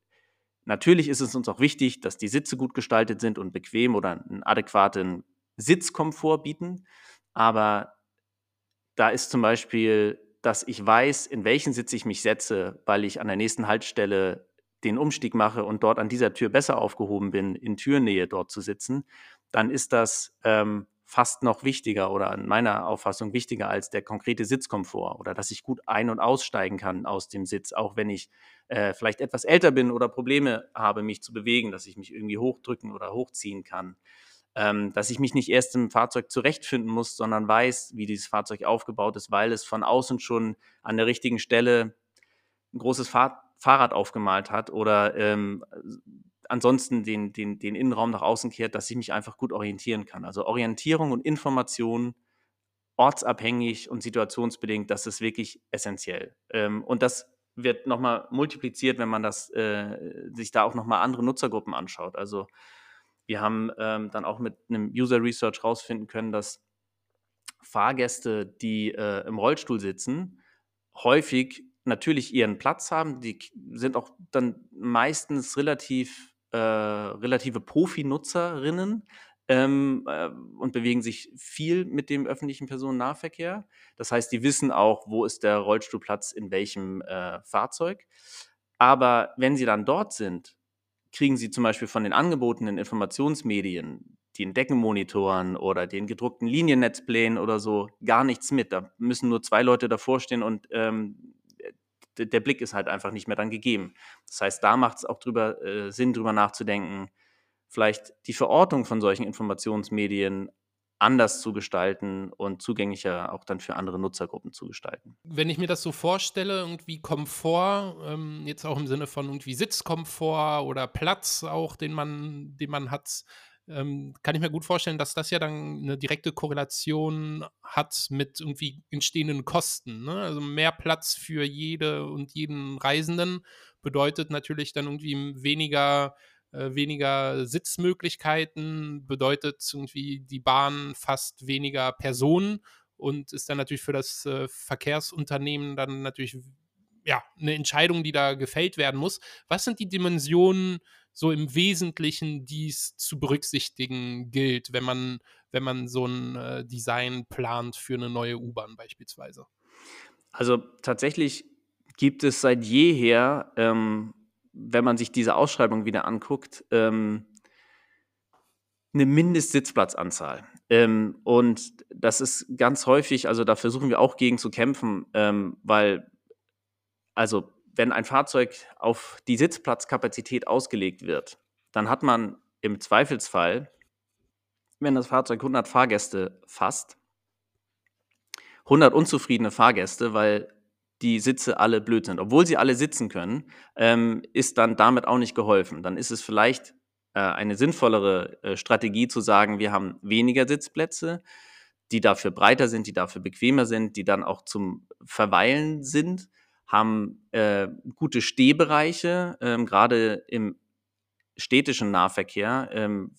natürlich ist es uns auch wichtig, dass die Sitze gut gestaltet sind und bequem oder einen adäquaten Sitzkomfort bieten. Aber da ist zum Beispiel, dass ich weiß, in welchen Sitz ich mich setze, weil ich an der nächsten Haltestelle den Umstieg mache und dort an dieser Tür besser aufgehoben bin, in Türnähe dort zu sitzen, dann ist das ähm, fast noch wichtiger oder in meiner Auffassung wichtiger als der konkrete Sitzkomfort oder dass ich gut ein- und aussteigen kann aus dem Sitz, auch wenn ich äh, vielleicht etwas älter bin oder Probleme habe, mich zu bewegen, dass ich mich irgendwie hochdrücken oder hochziehen kann. Ähm, dass ich mich nicht erst im Fahrzeug zurechtfinden muss, sondern weiß, wie dieses Fahrzeug aufgebaut ist, weil es von außen schon an der richtigen Stelle ein großes Fahr Fahrrad aufgemalt hat oder ähm, ansonsten den, den, den Innenraum nach außen kehrt, dass ich mich einfach gut orientieren kann. Also Orientierung und Information ortsabhängig und situationsbedingt, das ist wirklich essentiell. Ähm, und das wird nochmal multipliziert, wenn man das, äh, sich da auch nochmal andere Nutzergruppen anschaut. Also wir haben ähm, dann auch mit einem User Research rausfinden können, dass Fahrgäste, die äh, im Rollstuhl sitzen, häufig natürlich ihren Platz haben. Die sind auch dann meistens relativ äh, relative Profi-Nutzerinnen ähm, äh, und bewegen sich viel mit dem öffentlichen Personennahverkehr. Das heißt, die wissen auch, wo ist der Rollstuhlplatz in welchem äh, Fahrzeug. Aber wenn sie dann dort sind, kriegen sie zum Beispiel von den angebotenen Informationsmedien, den Deckenmonitoren oder den gedruckten Liniennetzplänen oder so, gar nichts mit. Da müssen nur zwei Leute davor stehen und ähm, der Blick ist halt einfach nicht mehr dann gegeben. Das heißt, da macht es auch drüber, äh, Sinn, drüber nachzudenken, vielleicht die Verortung von solchen Informationsmedien anders zu gestalten und zugänglicher auch dann für andere Nutzergruppen zu gestalten. Wenn ich mir das so vorstelle, irgendwie Komfort, ähm, jetzt auch im Sinne von irgendwie Sitzkomfort oder Platz auch, den man, den man hat, ähm, kann ich mir gut vorstellen, dass das ja dann eine direkte Korrelation hat mit irgendwie entstehenden Kosten. Ne? Also mehr Platz für jede und jeden Reisenden bedeutet natürlich dann irgendwie weniger äh, weniger Sitzmöglichkeiten, bedeutet irgendwie die Bahn fast weniger Personen und ist dann natürlich für das äh, Verkehrsunternehmen dann natürlich ja, eine Entscheidung, die da gefällt werden muss. Was sind die Dimensionen so im Wesentlichen, die es zu berücksichtigen gilt, wenn man, wenn man so ein äh, Design plant für eine neue U-Bahn beispielsweise? Also tatsächlich gibt es seit jeher, ähm, wenn man sich diese Ausschreibung wieder anguckt, ähm, eine Mindestsitzplatzanzahl. Ähm, und das ist ganz häufig, also da versuchen wir auch gegen zu kämpfen, ähm, weil, also wenn ein Fahrzeug auf die Sitzplatzkapazität ausgelegt wird, dann hat man im Zweifelsfall, wenn das Fahrzeug 100 Fahrgäste fasst, 100 unzufriedene Fahrgäste, weil die Sitze alle blöd sind. Obwohl sie alle sitzen können, ähm, ist dann damit auch nicht geholfen. Dann ist es vielleicht äh, eine sinnvollere äh, Strategie zu sagen, wir haben weniger Sitzplätze, die dafür breiter sind, die dafür bequemer sind, die dann auch zum Verweilen sind, haben äh, gute Stehbereiche, ähm, gerade im städtischen Nahverkehr ähm,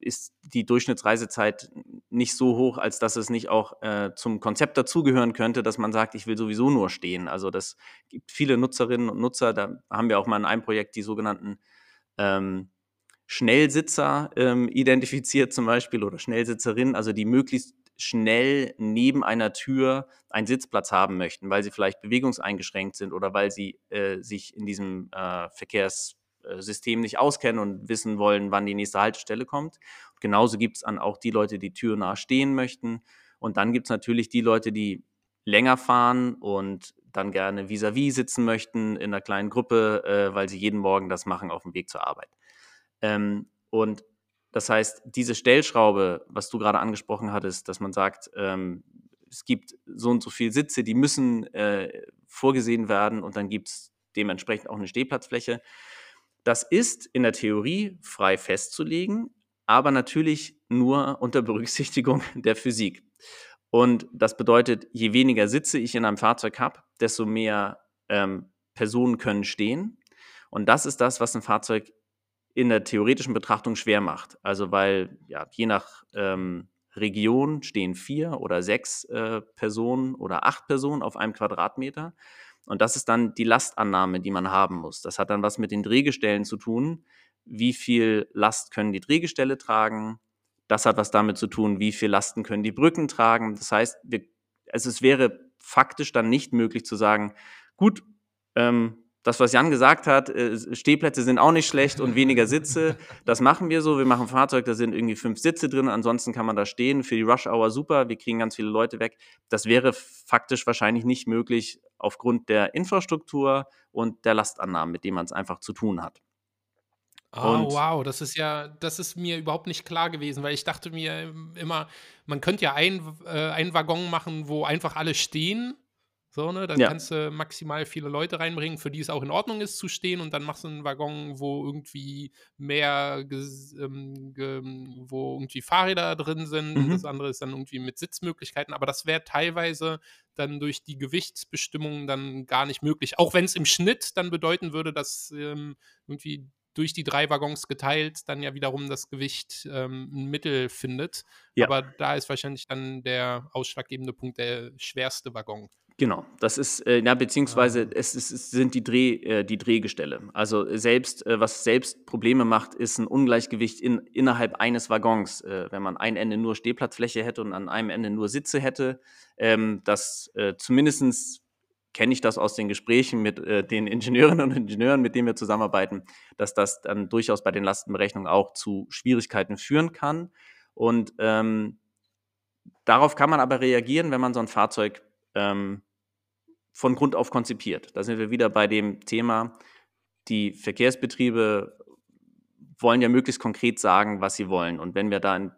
ist die Durchschnittsreisezeit nicht so hoch, als dass es nicht auch äh, zum Konzept dazugehören könnte, dass man sagt, ich will sowieso nur stehen. Also das gibt viele Nutzerinnen und Nutzer, da haben wir auch mal in einem Projekt die sogenannten ähm, Schnellsitzer ähm, identifiziert zum Beispiel oder Schnellsitzerinnen, also die möglichst schnell neben einer Tür einen Sitzplatz haben möchten, weil sie vielleicht bewegungseingeschränkt sind oder weil sie äh, sich in diesem äh, Verkehrssystem nicht auskennen und wissen wollen, wann die nächste Haltestelle kommt. Und genauso gibt es dann auch die Leute, die türnah stehen möchten. Und dann gibt es natürlich die Leute, die länger fahren und dann gerne vis-à-vis -vis sitzen möchten in einer kleinen Gruppe, äh, weil sie jeden Morgen das machen auf dem Weg zur Arbeit. Ähm, und das heißt, diese Stellschraube, was du gerade angesprochen hattest, dass man sagt, ähm, es gibt so und so viele Sitze, die müssen äh, vorgesehen werden und dann gibt es dementsprechend auch eine Stehplatzfläche. Das ist in der Theorie frei festzulegen, aber natürlich nur unter Berücksichtigung der Physik. Und das bedeutet, je weniger Sitze ich in einem Fahrzeug habe, desto mehr ähm, Personen können stehen. Und das ist das, was ein Fahrzeug in der theoretischen Betrachtung schwer macht. Also weil ja, je nach ähm, Region stehen vier oder sechs äh, Personen oder acht Personen auf einem Quadratmeter. Und das ist dann die Lastannahme, die man haben muss. Das hat dann was mit den Drehgestellen zu tun. Wie viel Last können die Drehgestelle tragen? Das hat was damit zu tun, wie viel Lasten können die Brücken tragen. Das heißt, wir, also es wäre faktisch dann nicht möglich zu sagen, gut, ähm, das, was Jan gesagt hat, äh, Stehplätze sind auch nicht schlecht und weniger Sitze. Das machen wir so. Wir machen ein Fahrzeug, da sind irgendwie fünf Sitze drin. Ansonsten kann man da stehen. Für die Rush Hour super. Wir kriegen ganz viele Leute weg. Das wäre faktisch wahrscheinlich nicht möglich aufgrund der Infrastruktur und der Lastannahme, mit dem man es einfach zu tun hat. Oh, wow, das ist ja, das ist mir überhaupt nicht klar gewesen, weil ich dachte mir immer, man könnte ja ein, äh, einen Waggon machen, wo einfach alle stehen so, ne? Dann ja. kannst du maximal viele Leute reinbringen, für die es auch in Ordnung ist zu stehen und dann machst du einen Waggon, wo irgendwie mehr, ähm, wo irgendwie Fahrräder drin sind mhm. und das andere ist dann irgendwie mit Sitzmöglichkeiten. Aber das wäre teilweise dann durch die Gewichtsbestimmungen dann gar nicht möglich. Auch wenn es im Schnitt dann bedeuten würde, dass ähm, irgendwie durch die drei Waggons geteilt dann ja wiederum das Gewicht ähm, ein Mittel findet. Ja. Aber da ist wahrscheinlich dann der ausschlaggebende Punkt der schwerste Waggon. Genau, das ist, äh, ja, beziehungsweise ah. es, ist, es sind die, Dreh, äh, die Drehgestelle. Also selbst, äh, was selbst Probleme macht, ist ein Ungleichgewicht in, innerhalb eines Waggons. Äh, wenn man ein Ende nur Stehplatzfläche hätte und an einem Ende nur Sitze hätte, ähm, das äh, zumindest kenne ich das aus den Gesprächen mit äh, den Ingenieurinnen und Ingenieuren, mit denen wir zusammenarbeiten, dass das dann durchaus bei den Lastenberechnungen auch zu Schwierigkeiten führen kann. Und ähm, darauf kann man aber reagieren, wenn man so ein Fahrzeug ähm, von Grund auf konzipiert. Da sind wir wieder bei dem Thema, die Verkehrsbetriebe wollen ja möglichst konkret sagen, was sie wollen. Und wenn wir da in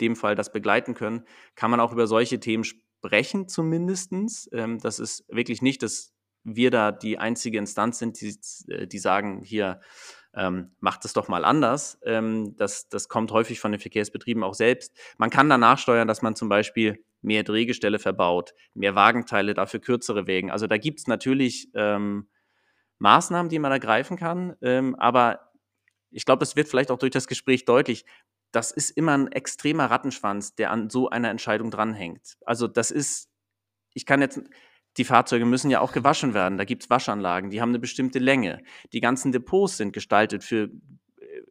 dem Fall das begleiten können, kann man auch über solche Themen sprechen zumindest. Ähm, das ist wirklich nicht, dass wir da die einzige Instanz sind, die, äh, die sagen, hier, ähm, macht es doch mal anders. Ähm, das, das kommt häufig von den Verkehrsbetrieben auch selbst. Man kann danach steuern, dass man zum Beispiel mehr Drehgestelle verbaut, mehr Wagenteile, dafür kürzere Wägen. Also da gibt es natürlich ähm, Maßnahmen, die man ergreifen kann, ähm, aber ich glaube, es wird vielleicht auch durch das Gespräch deutlich, das ist immer ein extremer Rattenschwanz, der an so einer Entscheidung dranhängt. Also das ist, ich kann jetzt, die Fahrzeuge müssen ja auch gewaschen werden. Da gibt es Waschanlagen, die haben eine bestimmte Länge. Die ganzen Depots sind gestaltet für äh,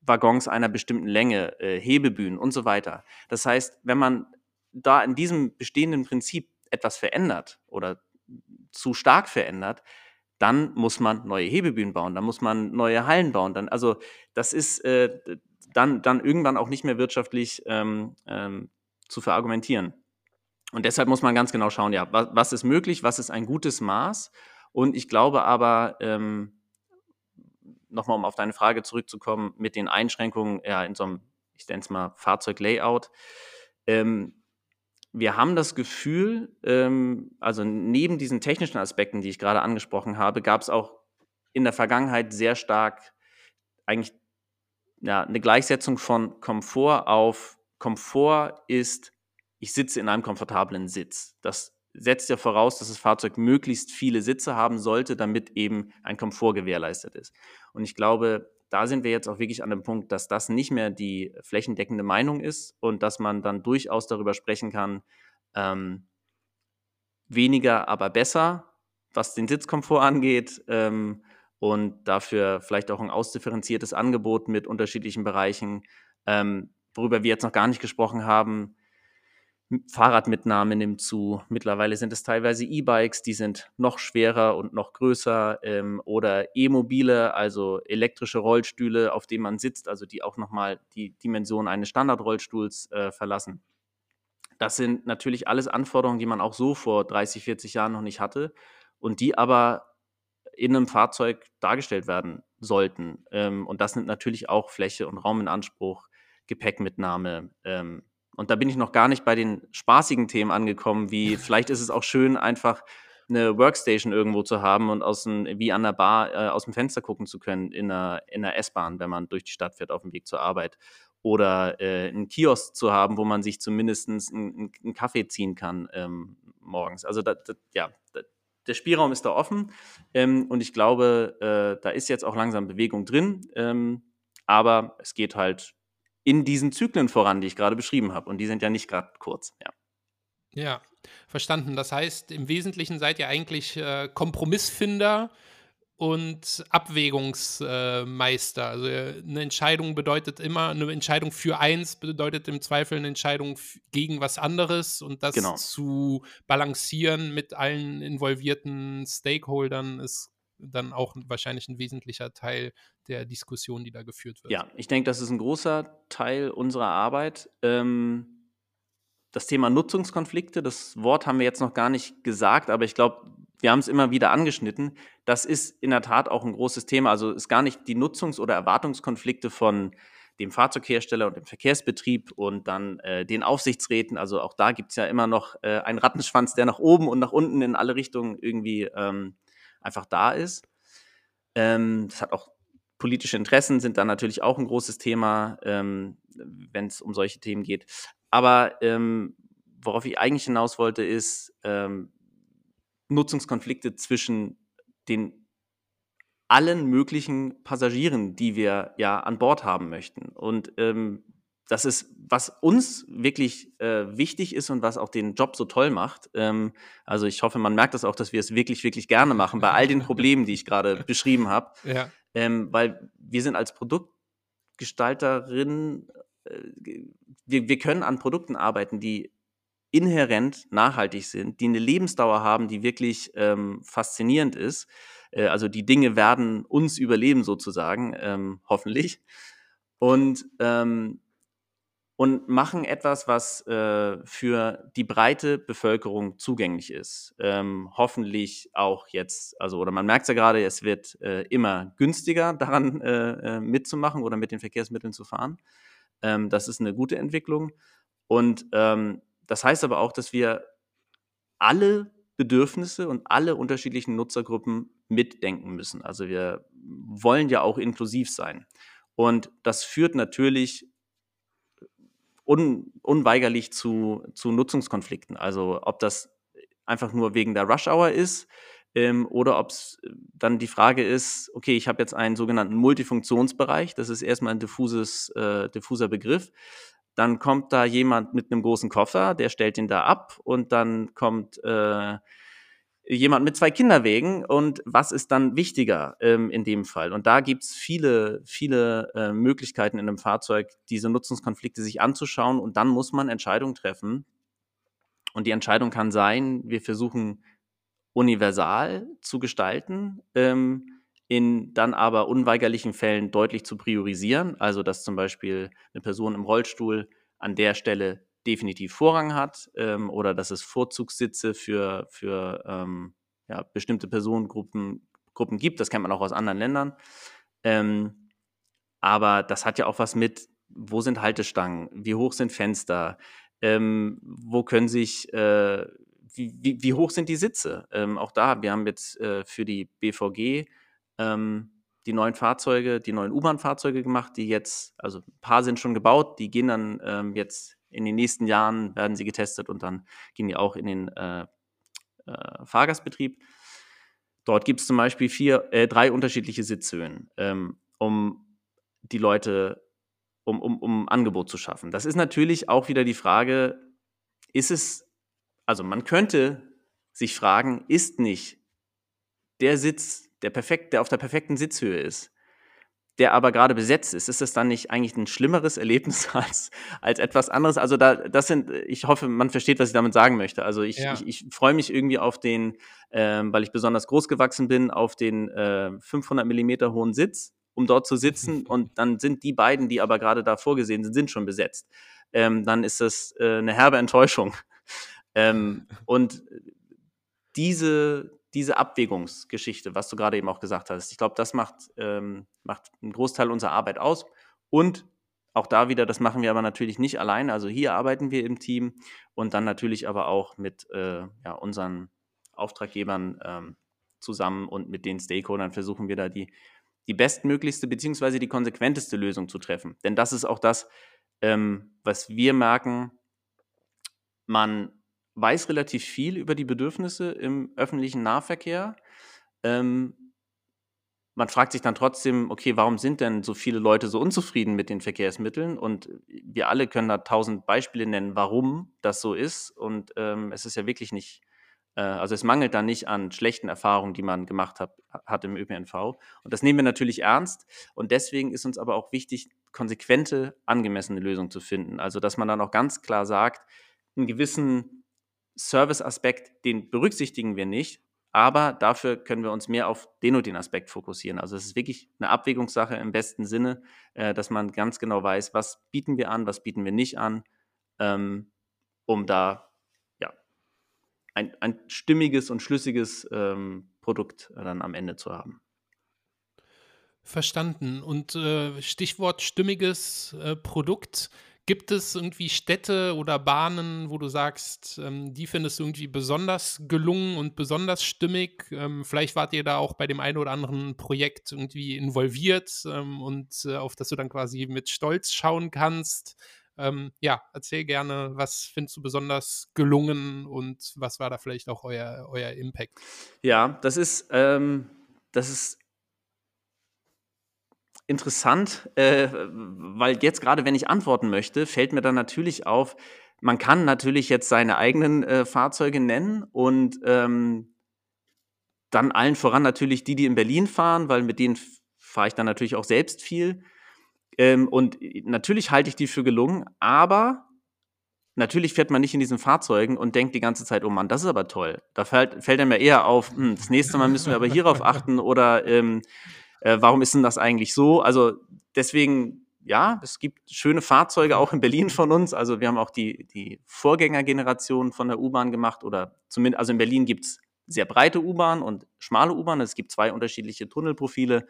Waggons einer bestimmten Länge, äh, Hebebühnen und so weiter. Das heißt, wenn man da in diesem bestehenden Prinzip etwas verändert oder zu stark verändert, dann muss man neue Hebebühnen bauen, dann muss man neue Hallen bauen. Dann, also das ist äh, dann, dann irgendwann auch nicht mehr wirtschaftlich ähm, ähm, zu verargumentieren. Und deshalb muss man ganz genau schauen, ja, was, was, ist möglich, was ist ein gutes Maß. Und ich glaube aber, ähm, nochmal um auf deine Frage zurückzukommen, mit den Einschränkungen ja, in so einem, ich nenne es mal Fahrzeuglayout, ähm, wir haben das Gefühl, ähm, also neben diesen technischen Aspekten, die ich gerade angesprochen habe, gab es auch in der Vergangenheit sehr stark eigentlich ja, eine Gleichsetzung von Komfort auf Komfort ist ich sitze in einem komfortablen Sitz. Das setzt ja voraus, dass das Fahrzeug möglichst viele Sitze haben sollte, damit eben ein Komfort gewährleistet ist. Und ich glaube, da sind wir jetzt auch wirklich an dem Punkt, dass das nicht mehr die flächendeckende Meinung ist und dass man dann durchaus darüber sprechen kann, ähm, weniger, aber besser, was den Sitzkomfort angeht ähm, und dafür vielleicht auch ein ausdifferenziertes Angebot mit unterschiedlichen Bereichen. Ähm, worüber wir jetzt noch gar nicht gesprochen haben, Fahrradmitnahme nimmt zu. Mittlerweile sind es teilweise E-Bikes, die sind noch schwerer und noch größer ähm, oder E-Mobile, also elektrische Rollstühle, auf denen man sitzt, also die auch nochmal die Dimension eines Standardrollstuhls äh, verlassen. Das sind natürlich alles Anforderungen, die man auch so vor 30, 40 Jahren noch nicht hatte und die aber in einem Fahrzeug dargestellt werden sollten. Ähm, und das nimmt natürlich auch Fläche und Raum in Anspruch, Gepäckmitnahme, ähm, und da bin ich noch gar nicht bei den spaßigen Themen angekommen, wie vielleicht ist es auch schön, einfach eine Workstation irgendwo zu haben und aus dem, wie an der Bar äh, aus dem Fenster gucken zu können in einer, in einer S-Bahn, wenn man durch die Stadt fährt auf dem Weg zur Arbeit. Oder äh, einen Kiosk zu haben, wo man sich zumindest einen, einen Kaffee ziehen kann ähm, morgens. Also da, da, ja, da, der Spielraum ist da offen ähm, und ich glaube, äh, da ist jetzt auch langsam Bewegung drin. Ähm, aber es geht halt in diesen Zyklen voran, die ich gerade beschrieben habe. Und die sind ja nicht gerade kurz. Ja. ja, verstanden. Das heißt, im Wesentlichen seid ihr eigentlich äh, Kompromissfinder und Abwägungsmeister. also äh, eine Entscheidung bedeutet immer, eine Entscheidung für eins bedeutet im Zweifel eine Entscheidung gegen was anderes und das genau. zu balancieren mit allen involvierten Stakeholdern ist dann auch wahrscheinlich ein wesentlicher Teil der Diskussion, die da geführt wird. Ja, ich denke, das ist ein großer Teil unserer Arbeit. Ähm, das Thema Nutzungskonflikte, das Wort haben wir jetzt noch gar nicht gesagt, aber ich glaube, wir haben es immer wieder angeschnitten. Das ist in der Tat auch ein großes Thema. Also ist gar nicht die Nutzungs- oder Erwartungskonflikte von dem Fahrzeughersteller und dem Verkehrsbetrieb und dann äh, den Aufsichtsräten. Also auch da gibt es ja immer noch äh, einen Rattenschwanz, der nach oben und nach unten in alle Richtungen irgendwie ähm, einfach da ist. Ähm, das hat auch politische Interessen sind dann natürlich auch ein großes Thema, ähm, wenn es um solche Themen geht. Aber ähm, worauf ich eigentlich hinaus wollte, ist ähm, Nutzungskonflikte zwischen den allen möglichen Passagieren, die wir ja an Bord haben möchten. Und ähm, das ist, was uns wirklich äh, wichtig ist und was auch den Job so toll macht. Ähm, also ich hoffe, man merkt das auch, dass wir es wirklich, wirklich gerne machen, bei all den Problemen, die ich gerade beschrieben habe. Ja. Ähm, weil wir sind als Produktgestalterin, äh, wir, wir können an Produkten arbeiten, die inhärent nachhaltig sind, die eine Lebensdauer haben, die wirklich ähm, faszinierend ist. Äh, also die Dinge werden uns überleben sozusagen, ähm, hoffentlich. Und ähm, und machen etwas, was äh, für die breite Bevölkerung zugänglich ist. Ähm, hoffentlich auch jetzt, also oder man merkt es ja gerade, es wird äh, immer günstiger daran äh, äh, mitzumachen oder mit den Verkehrsmitteln zu fahren. Ähm, das ist eine gute Entwicklung. Und ähm, das heißt aber auch, dass wir alle Bedürfnisse und alle unterschiedlichen Nutzergruppen mitdenken müssen. Also wir wollen ja auch inklusiv sein. Und das führt natürlich un, unweigerlich zu, zu Nutzungskonflikten. Also ob das einfach nur wegen der Rush Hour ist ähm, oder ob es dann die Frage ist, okay, ich habe jetzt einen sogenannten Multifunktionsbereich, das ist erstmal ein diffuses, äh, diffuser Begriff. Dann kommt da jemand mit einem großen Koffer, der stellt ihn da ab und dann kommt äh, jemand mit zwei Kinderwegen und was ist dann wichtiger ähm, in dem Fall? Und da gibt es viele, viele äh, Möglichkeiten in einem Fahrzeug, diese Nutzungskonflikte sich anzuschauen und dann muss man Entscheidungen treffen. Und die Entscheidung kann sein, wir versuchen universal zu gestalten, ähm, in dann aber unweigerlichen Fällen deutlich zu priorisieren. Also dass zum Beispiel eine Person im Rollstuhl an der Stelle definitiv Vorrang hat ähm, oder dass es Vorzugssitze für, für ähm, ja, bestimmte Personengruppen Gruppen gibt. Das kennt man auch aus anderen Ländern. Ähm, aber das hat ja auch was mit, wo sind Haltestangen, wie hoch sind Fenster, ähm, wo können sich, äh, wie, wie, wie, hoch sind die Sitze? Ähm, auch da, wir haben jetzt äh, für die BVG ähm, die neuen Fahrzeuge, die neuen U-Bahn-Fahrzeuge gemacht, die jetzt, also ein paar sind schon gebaut, die gehen dann ähm, jetzt in den nächsten Jahren werden sie getestet und dann gehen die auch in den äh, äh, Fahrgastbetrieb. Dort gibt es zum Beispiel vier, äh, drei unterschiedliche Sitzhöhen, ähm, um die Leute, um, um, um Angebot zu schaffen. Das ist natürlich auch wieder die Frage, ist es, also man könnte sich fragen, ist nicht der Sitz, der perfekt, der auf der perfekten Sitzhöhe ist, der aber gerade besetzt ist, ist das dann nicht eigentlich ein schlimmeres Erlebnis als, als etwas anderes? Also da, das sind, ich hoffe, man versteht, was ich damit sagen möchte. Also ich, ja. ich, ich freue mich irgendwie auf den, ähm, weil ich besonders groß gewachsen bin, auf den äh, 500 Millimeter hohen Sitz, um dort zu sitzen und dann sind die beiden, die aber gerade da vorgesehen sind, sind schon besetzt. Ähm, dann ist das äh, eine herbe Enttäuschung. ähm, und diese, diese Abwägungsgeschichte, was du gerade eben auch gesagt hast, ich glaube, das macht, ähm, macht einen Großteil unserer Arbeit aus. Und auch da wieder, das machen wir aber natürlich nicht alleine. Also hier arbeiten wir im Team und dann natürlich aber auch mit äh, ja, unseren Auftraggebern ähm, zusammen und mit den Stakeholdern versuchen wir da die, die bestmöglichste beziehungsweise die konsequenteste Lösung zu treffen. Denn das ist auch das, ähm, was wir merken. Man weiß relativ viel über die Bedürfnisse im öffentlichen Nahverkehr. Ähm, man fragt sich dann trotzdem, okay, warum sind denn so viele Leute so unzufrieden mit den Verkehrsmitteln? Und wir alle können da tausend Beispiele nennen, warum das so ist. Und ähm, es ist ja wirklich nicht, äh, also es mangelt da nicht an schlechten Erfahrungen, die man gemacht hat, hat im ÖPNV. Und das nehmen wir natürlich ernst. Und deswegen ist uns aber auch wichtig, konsequente, angemessene Lösungen zu finden. Also dass man dann auch ganz klar sagt, einen gewissen Service-Aspekt, den berücksichtigen wir nicht, aber dafür können wir uns mehr auf den und den Aspekt fokussieren. Also es ist wirklich eine Abwägungssache im besten Sinne, äh, dass man ganz genau weiß, was bieten wir an, was bieten wir nicht an, ähm, um da ja, ein, ein stimmiges und schlüssiges ähm, Produkt dann am Ende zu haben. Verstanden. Und äh, Stichwort stimmiges äh, Produkt. Gibt es irgendwie Städte oder Bahnen, wo du sagst, ähm, die findest du irgendwie besonders gelungen und besonders stimmig? Ähm, vielleicht wart ihr da auch bei dem einen oder anderen Projekt irgendwie involviert ähm, und äh, auf das du dann quasi mit Stolz schauen kannst. Ähm, ja, erzähl gerne, was findest du besonders gelungen und was war da vielleicht auch euer, euer Impact? Ja, das ist, ähm, das ist interessant, äh, weil jetzt gerade, wenn ich antworten möchte, fällt mir dann natürlich auf, man kann natürlich jetzt seine eigenen äh, Fahrzeuge nennen und ähm, dann allen voran natürlich die, die in Berlin fahren, weil mit denen fahre ich dann natürlich auch selbst viel. Ähm, und natürlich halte ich die für gelungen, aber natürlich fährt man nicht in diesen Fahrzeugen und denkt die ganze Zeit, oh Mann, das ist aber toll. Da fällt, fällt einem ja eher auf, hm, das nächste Mal müssen wir aber hierauf achten oder ähm, äh, warum ist denn das eigentlich so? Also deswegen, ja, es gibt schöne Fahrzeuge auch in Berlin von uns. Also wir haben auch die, die Vorgängergeneration von der U-Bahn gemacht oder zumindest, also in Berlin gibt es sehr breite U-Bahn und schmale U-Bahn. Es gibt zwei unterschiedliche Tunnelprofile.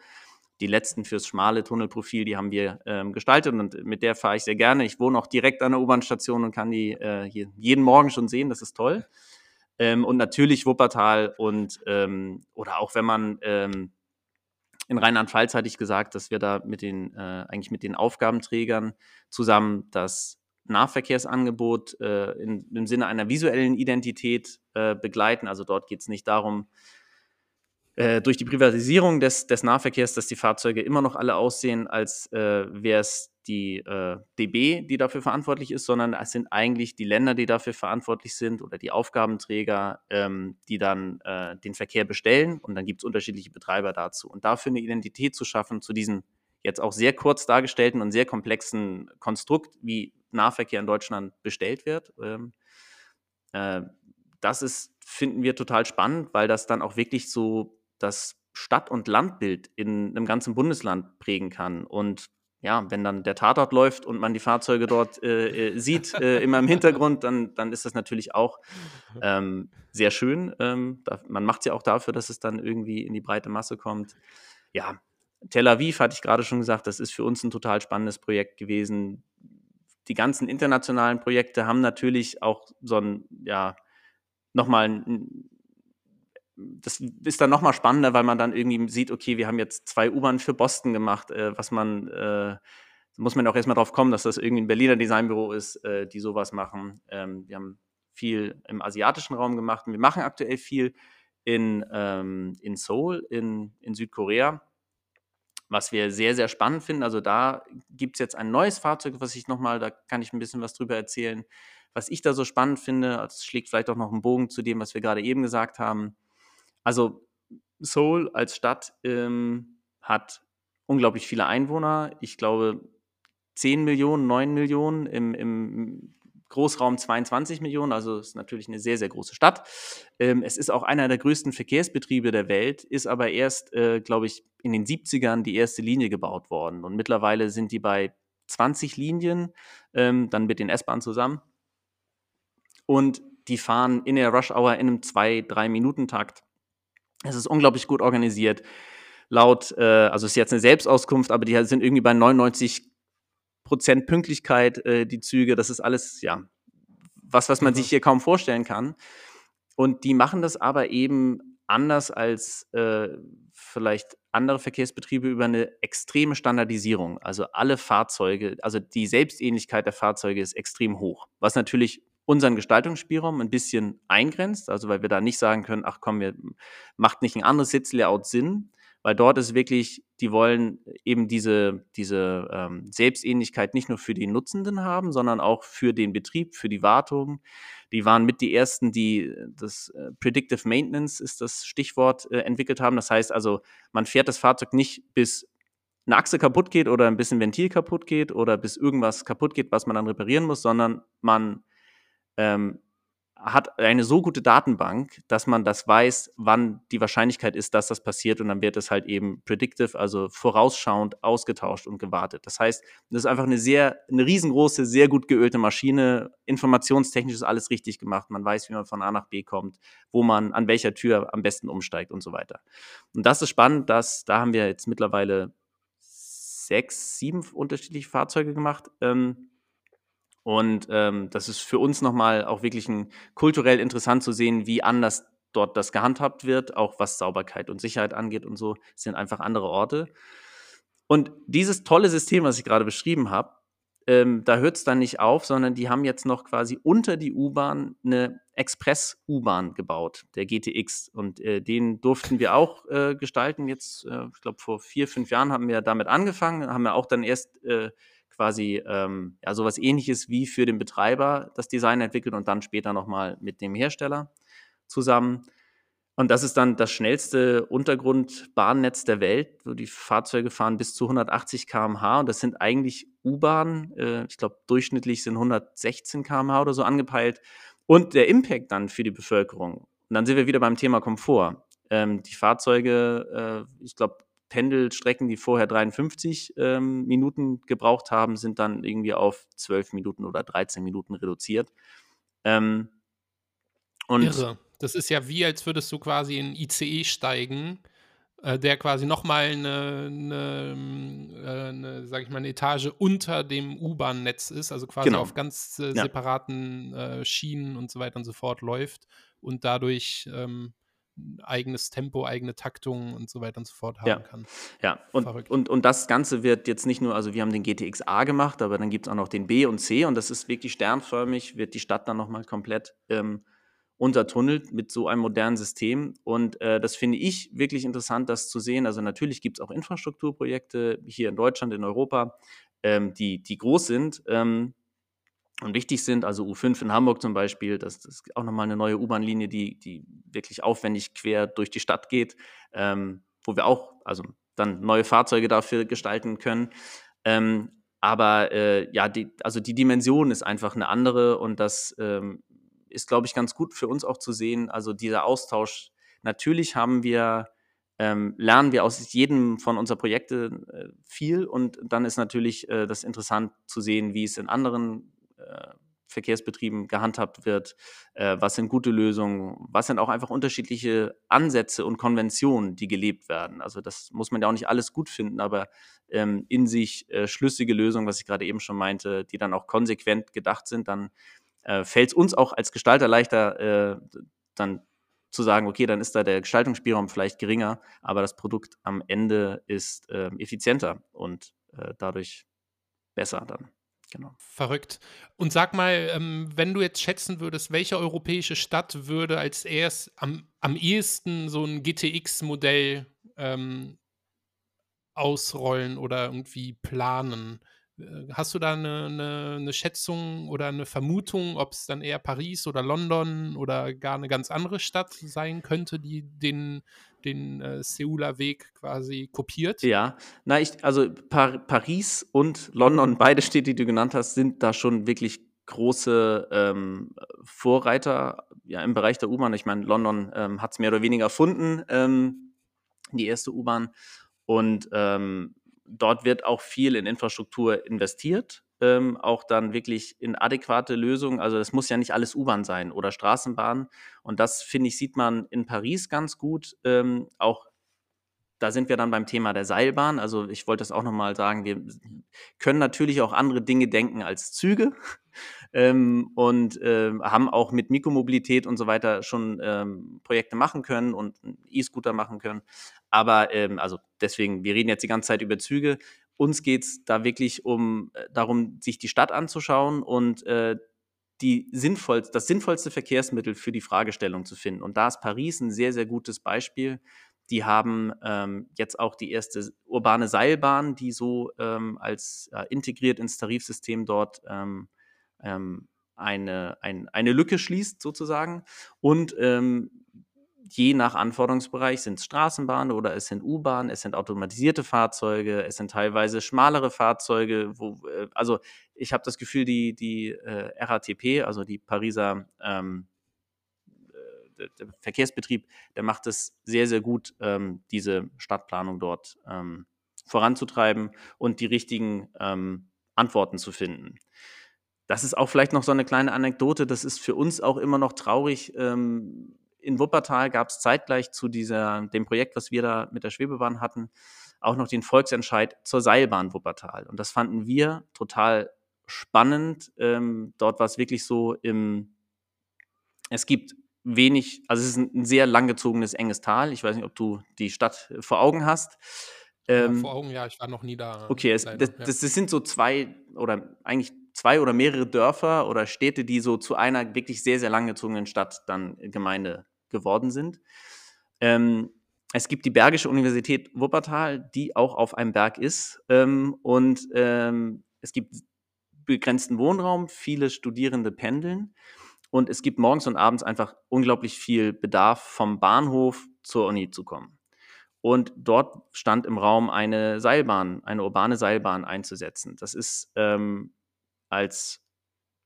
Die letzten fürs schmale Tunnelprofil, die haben wir ähm, gestaltet und mit der fahre ich sehr gerne. Ich wohne auch direkt an der U-Bahn-Station und kann die äh, hier jeden Morgen schon sehen. Das ist toll. Ähm, und natürlich Wuppertal und ähm, oder auch wenn man ähm, in Rheinland-Pfalz hatte ich gesagt, dass wir da mit den, äh, eigentlich mit den Aufgabenträgern zusammen das Nahverkehrsangebot äh, in, im Sinne einer visuellen Identität äh, begleiten. Also dort geht es nicht darum, äh, durch die Privatisierung des, des Nahverkehrs, dass die Fahrzeuge immer noch alle aussehen, als äh, wäre es die äh, DB, die dafür verantwortlich ist, sondern es sind eigentlich die Länder, die dafür verantwortlich sind oder die Aufgabenträger, ähm, die dann äh, den Verkehr bestellen und dann gibt es unterschiedliche Betreiber dazu. Und dafür eine Identität zu schaffen zu diesem jetzt auch sehr kurz dargestellten und sehr komplexen Konstrukt, wie Nahverkehr in Deutschland bestellt wird, ähm, äh, das ist, finden wir total spannend, weil das dann auch wirklich so das Stadt- und Landbild in einem ganzen Bundesland prägen kann und ja, wenn dann der Tatort läuft und man die Fahrzeuge dort äh, äh, sieht, äh, immer im Hintergrund, dann, dann ist das natürlich auch ähm, sehr schön. Ähm, da, man macht es ja auch dafür, dass es dann irgendwie in die breite Masse kommt. Ja, Tel Aviv hatte ich gerade schon gesagt, das ist für uns ein total spannendes Projekt gewesen. Die ganzen internationalen Projekte haben natürlich auch so ein, ja, nochmal ein, das ist dann nochmal spannender, weil man dann irgendwie sieht, okay, wir haben jetzt zwei U-Bahnen für Boston gemacht, äh, was man, äh, muss man auch erstmal drauf kommen, dass das irgendwie ein Berliner Designbüro ist, äh, die sowas machen. Ähm, wir haben viel im asiatischen Raum gemacht und wir machen aktuell viel in, ähm, in Seoul, in, in Südkorea, was wir sehr, sehr spannend finden. Also da gibt es jetzt ein neues Fahrzeug, was ich nochmal, da kann ich ein bisschen was drüber erzählen, was ich da so spannend finde. Das schlägt vielleicht auch noch einen Bogen zu dem, was wir gerade eben gesagt haben. Also Seoul als Stadt ähm, hat unglaublich viele Einwohner. Ich glaube, 10 Millionen, 9 Millionen, im, im Großraum 22 Millionen, also ist natürlich eine sehr, sehr große Stadt. Ähm, es ist auch einer der größten Verkehrsbetriebe der Welt, ist aber erst, äh, glaube ich, in den 70ern die erste Linie gebaut worden. Und mittlerweile sind die bei 20 Linien, ähm, dann mit den S-Bahnen zusammen. Und die fahren in der Rush Hour in einem 2-3-Minuten-Takt. Es ist unglaublich gut organisiert. Laut, äh, also ist jetzt eine Selbstauskunft, aber die sind irgendwie bei 99 Prozent Pünktlichkeit, äh, die Züge, das ist alles, ja, was, was man mhm. sich hier kaum vorstellen kann. Und die machen das aber eben anders als äh, vielleicht andere Verkehrsbetriebe über eine extreme Standardisierung. Also alle Fahrzeuge, also die Selbstähnlichkeit der Fahrzeuge ist extrem hoch, was natürlich unseren Gestaltungsspielraum ein bisschen eingrenzt, also weil wir da nicht sagen können, ach komm, wir macht nicht ein anderes Sitzlayout Sinn, weil dort ist wirklich, die wollen eben diese, diese ähm, Selbstähnlichkeit nicht nur für die Nutzenden haben, sondern auch für den Betrieb, für die Wartung. Die waren mit die ersten, die das äh, Predictive Maintenance ist das Stichwort äh, entwickelt haben. Das heißt also, man fährt das Fahrzeug nicht bis eine Achse kaputt geht oder ein bisschen Ventil kaputt geht oder bis irgendwas kaputt geht, was man dann reparieren muss, sondern man ähm, hat eine so gute Datenbank, dass man das weiß, wann die Wahrscheinlichkeit ist, dass das passiert und dann wird es halt eben predictive, also vorausschauend ausgetauscht und gewartet. Das heißt, das ist einfach eine sehr, eine riesengroße, sehr gut geölte Maschine. Informationstechnisch ist alles richtig gemacht. Man weiß, wie man von A nach B kommt, wo man an welcher Tür am besten umsteigt und so weiter. Und das ist spannend, dass da haben wir jetzt mittlerweile sechs, sieben unterschiedliche Fahrzeuge gemacht. Ähm, und ähm, das ist für uns nochmal auch wirklich ein, kulturell interessant zu sehen, wie anders dort das gehandhabt wird, auch was Sauberkeit und Sicherheit angeht und so, sind einfach andere Orte. Und dieses tolle System, was ich gerade beschrieben habe, ähm, da hört es dann nicht auf, sondern die haben jetzt noch quasi unter die U-Bahn eine Express-U-Bahn gebaut, der GTX. Und äh, den durften wir auch äh, gestalten. Jetzt, äh, ich glaube, vor vier, fünf Jahren haben wir damit angefangen, haben wir auch dann erst äh, quasi ähm, ja, sowas ähnliches wie für den Betreiber das Design entwickelt und dann später nochmal mit dem Hersteller zusammen. Und das ist dann das schnellste Untergrundbahnnetz der Welt, wo die Fahrzeuge fahren bis zu 180 km/h. Und das sind eigentlich U-Bahnen. Äh, ich glaube, durchschnittlich sind 116 km/h oder so angepeilt. Und der Impact dann für die Bevölkerung. Und dann sind wir wieder beim Thema Komfort. Ähm, die Fahrzeuge, äh, ich glaube, Pendelstrecken, die vorher 53 ähm, Minuten gebraucht haben, sind dann irgendwie auf 12 Minuten oder 13 Minuten reduziert. Ähm, und Irre. Das ist ja wie, als würdest du quasi in ICE steigen, äh, der quasi nochmal eine, eine, äh, eine, sag ich mal, eine Etage unter dem U-Bahn-Netz ist, also quasi genau. auf ganz äh, separaten ja. Schienen und so weiter und so fort läuft und dadurch ähm, eigenes Tempo, eigene Taktung und so weiter und so fort haben ja. kann. Ja, und, und, und das Ganze wird jetzt nicht nur, also wir haben den GTX A gemacht, aber dann gibt es auch noch den B und C und das ist wirklich sternförmig, wird die Stadt dann nochmal komplett ähm, untertunnelt mit so einem modernen System. Und äh, das finde ich wirklich interessant, das zu sehen. Also natürlich gibt es auch Infrastrukturprojekte hier in Deutschland, in Europa, ähm, die, die groß sind. Ähm, und wichtig sind, also U5 in Hamburg zum Beispiel, das, ist auch nochmal eine neue U-Bahn-Linie, die, die wirklich aufwendig quer durch die Stadt geht, ähm, wo wir auch also dann neue Fahrzeuge dafür gestalten können. Ähm, aber äh, ja, die, also die Dimension ist einfach eine andere und das ähm, ist, glaube ich, ganz gut für uns auch zu sehen. Also dieser Austausch, natürlich haben wir ähm, lernen wir aus jedem von unseren Projekten äh, viel und dann ist natürlich äh, das interessant zu sehen, wie es in anderen Verkehrsbetrieben gehandhabt wird, äh, was sind gute Lösungen, was sind auch einfach unterschiedliche Ansätze und Konventionen, die gelebt werden. Also das muss man ja auch nicht alles gut finden, aber ähm, in sich äh, schlüssige Lösungen, was ich gerade eben schon meinte, die dann auch konsequent gedacht sind, dann äh, fällt es uns auch als Gestalter leichter, äh, dann zu sagen, okay, dann ist da der Gestaltungsspielraum vielleicht geringer, aber das Produkt am Ende ist ähm, effizienter und äh, dadurch besser dann. Genau. Verrückt. Und sag mal, ähm, wenn du jetzt schätzen würdest, welche europäische Stadt würde als erst am, am ehesten so ein GTX-Modell ähm, ausrollen oder irgendwie planen? Äh, hast du da eine, eine, eine Schätzung oder eine Vermutung, ob es dann eher Paris oder London oder gar eine ganz andere Stadt sein könnte, die den, den äh, Seouler Weg quasi kopiert? Ja, na, ich, also Par Paris und London, beide Städte, die du genannt hast, sind da schon wirklich große ähm, Vorreiter ja, im Bereich der U-Bahn. Ich meine, London ähm, hat es mehr oder weniger erfunden, ähm, die erste U-Bahn. Und ähm, dort wird auch viel in Infrastruktur investiert, ähm, auch dann wirklich in adäquate Lösungen. Also das muss ja nicht alles U-Bahn sein oder Straßenbahn. Und das, finde ich, sieht man in Paris ganz gut. Ähm, auch da sind wir dann beim Thema der Seilbahn. Also ich wollte das auch nochmal sagen, wir können natürlich auch andere Dinge denken als Züge ähm, und äh, haben auch mit Mikromobilität und so weiter schon ähm, Projekte machen können und E-Scooter machen können. Aber ähm, also deswegen, wir reden jetzt die ganze Zeit über Züge. Uns geht es da wirklich um äh, darum, sich die Stadt anzuschauen und äh, die sinnvoll, das sinnvollste Verkehrsmittel für die Fragestellung zu finden. Und da ist Paris ein sehr, sehr gutes Beispiel. Die haben ähm, jetzt auch die erste urbane Seilbahn, die so ähm, als äh, integriert ins Tarifsystem dort ähm, ähm eine, ein, eine Lücke schließt, sozusagen. Und ähm, je nach Anforderungsbereich sind es Straßenbahnen oder es sind U-Bahnen, es sind automatisierte Fahrzeuge, es sind teilweise schmalere Fahrzeuge. Wo, äh, also ich habe das Gefühl, die, die äh, RATP, also die Pariser ähm, äh, der Verkehrsbetrieb, der macht es sehr, sehr gut, ähm, diese Stadtplanung dort ähm, voranzutreiben und die richtigen ähm, Antworten zu finden. Das ist auch vielleicht noch so eine kleine Anekdote. Das ist für uns auch immer noch traurig. Ähm, in Wuppertal gab es zeitgleich zu dieser, dem Projekt, was wir da mit der Schwebebahn hatten, auch noch den Volksentscheid zur Seilbahn Wuppertal. Und das fanden wir total spannend. Ähm, dort war es wirklich so im, es gibt wenig, also es ist ein, sehr langgezogenes, enges Tal. Ich weiß nicht, ob du die Stadt vor Augen hast. Ähm, ja, vor Augen, ja, ich war noch nie da. Okay, es, das, das, das, sind so zwei oder eigentlich zwei oder mehrere Dörfer oder Städte, die so zu einer wirklich sehr, sehr langgezogenen Stadt dann Gemeinde geworden sind. Ähm, es gibt die Bergische Universität Wuppertal, die auch auf einem Berg ist. Ähm, und ähm, es gibt begrenzten Wohnraum, viele Studierende pendeln. Und es gibt morgens und abends einfach unglaublich viel Bedarf, vom Bahnhof zur Uni zu kommen. Und dort stand im Raum eine Seilbahn, eine urbane Seilbahn einzusetzen. Das ist ähm, als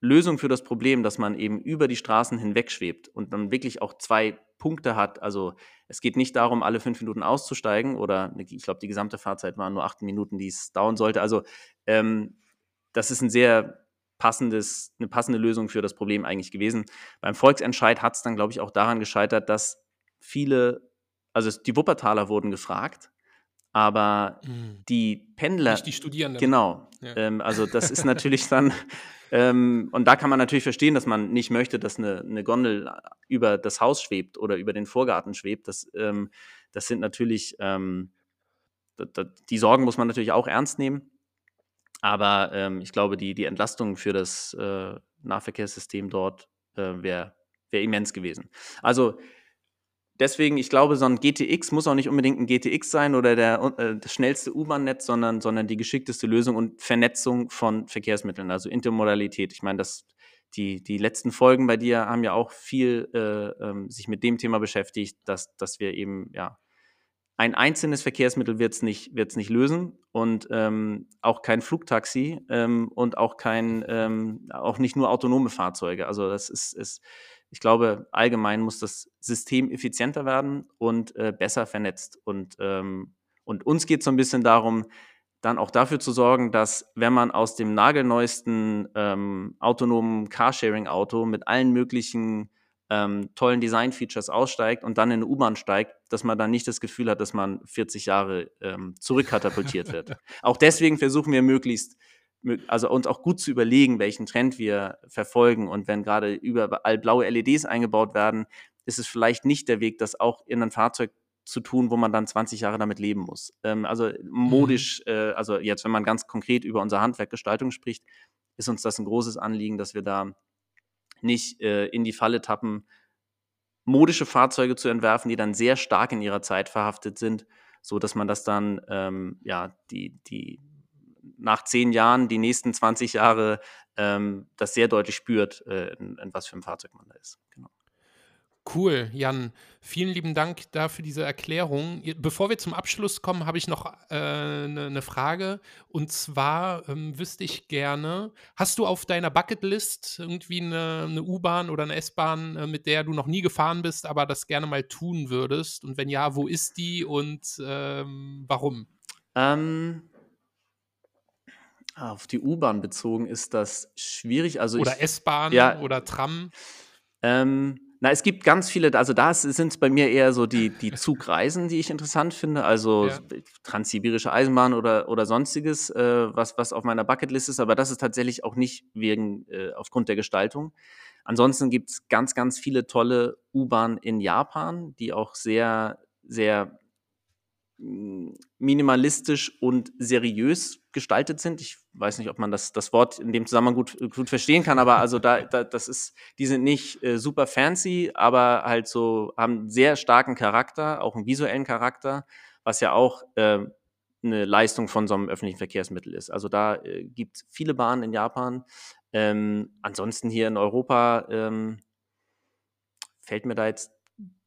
Lösung für das Problem, dass man eben über die Straßen hinweg schwebt und dann wirklich auch zwei Punkte hat. Also es geht nicht darum, alle fünf Minuten auszusteigen oder ich glaube, die gesamte Fahrzeit waren nur acht Minuten, die es dauern sollte. Also ähm, das ist ein sehr passendes, eine passende Lösung für das Problem eigentlich gewesen. Beim Volksentscheid hat es dann, glaube ich, auch daran gescheitert, dass viele, also die Wuppertaler wurden gefragt, aber mhm. die Pendler. Nicht die Studierenden. Genau. Ja. Ähm, also das ist natürlich dann ähm, und da kann man natürlich verstehen, dass man nicht möchte, dass eine, eine Gondel über das Haus schwebt oder über den Vorgarten schwebt. Das, ähm, das sind natürlich, ähm, da, da, die Sorgen muss man natürlich auch ernst nehmen. Aber ähm, ich glaube, die, die Entlastung für das äh, Nahverkehrssystem dort äh, wäre wär immens gewesen. Also deswegen, ich glaube, so ein GTX muss auch nicht unbedingt ein GTX sein oder der, äh, das schnellste U-Bahn-Netz, sondern, sondern die geschickteste Lösung und Vernetzung von Verkehrsmitteln, also Intermodalität. Ich meine, das, die, die letzten Folgen bei dir haben ja auch viel äh, ähm, sich mit dem Thema beschäftigt, dass, dass wir eben, ja, ein einzelnes Verkehrsmittel wird es nicht, wird's nicht lösen und ähm, auch kein Flugtaxi ähm, und auch kein, ähm, auch nicht nur autonome Fahrzeuge. Also das ist, ist ich glaube, allgemein muss das System effizienter werden und äh, besser vernetzt. Und, ähm, und uns geht es so ein bisschen darum, dann auch dafür zu sorgen, dass wenn man aus dem nagelneuesten ähm, autonomen Carsharing-Auto mit allen möglichen ähm, tollen Design-Features aussteigt und dann in eine U-Bahn steigt, dass man dann nicht das Gefühl hat, dass man 40 Jahre ähm, zurückkatapultiert wird. auch deswegen versuchen wir möglichst also uns auch gut zu überlegen, welchen Trend wir verfolgen. Und wenn gerade überall blaue LEDs eingebaut werden, ist es vielleicht nicht der Weg, das auch in ein Fahrzeug zu tun, wo man dann 20 Jahre damit leben muss. Ähm, also modisch, mhm. äh, also jetzt, wenn man ganz konkret über unser Handwerkgestaltung spricht, ist uns das ein großes Anliegen, dass wir da nicht äh, in die Falle tappen, modische Fahrzeuge zu entwerfen, die dann sehr stark in ihrer Zeit verhaftet sind, so dass man das dann ähm, ja die die nach zehn Jahren die nächsten 20 Jahre ähm, das sehr deutlich spürt, äh, in, in was für ein Fahrzeug man da ist. Genau. Cool, Jan. Vielen lieben Dank dafür diese Erklärung. Bevor wir zum Abschluss kommen, habe ich noch eine äh, ne, ne Frage. Und zwar ähm, wüsste ich gerne, hast du auf deiner Bucketlist irgendwie eine, eine U-Bahn oder eine S-Bahn, äh, mit der du noch nie gefahren bist, aber das gerne mal tun würdest? Und wenn ja, wo ist die und ähm, warum? Ähm, auf die U-Bahn bezogen ist das schwierig. Also oder S-Bahn ja, oder Tram. Ähm, na, es gibt ganz viele, also da sind es bei mir eher so die, die Zugreisen, die ich interessant finde, also ja. transsibirische Eisenbahn oder, oder sonstiges, äh, was, was auf meiner Bucketlist ist, aber das ist tatsächlich auch nicht wegen, äh, aufgrund der Gestaltung. Ansonsten gibt es ganz, ganz viele tolle U-Bahnen in Japan, die auch sehr, sehr minimalistisch und seriös gestaltet sind. Ich weiß nicht, ob man das, das Wort in dem Zusammenhang gut, gut verstehen kann, aber also da, da das ist, die sind nicht äh, super fancy, aber halt so, haben sehr starken Charakter, auch einen visuellen Charakter, was ja auch äh, eine Leistung von so einem öffentlichen Verkehrsmittel ist. Also da äh, gibt es viele Bahnen in Japan. Ähm, ansonsten hier in Europa ähm, fällt mir da jetzt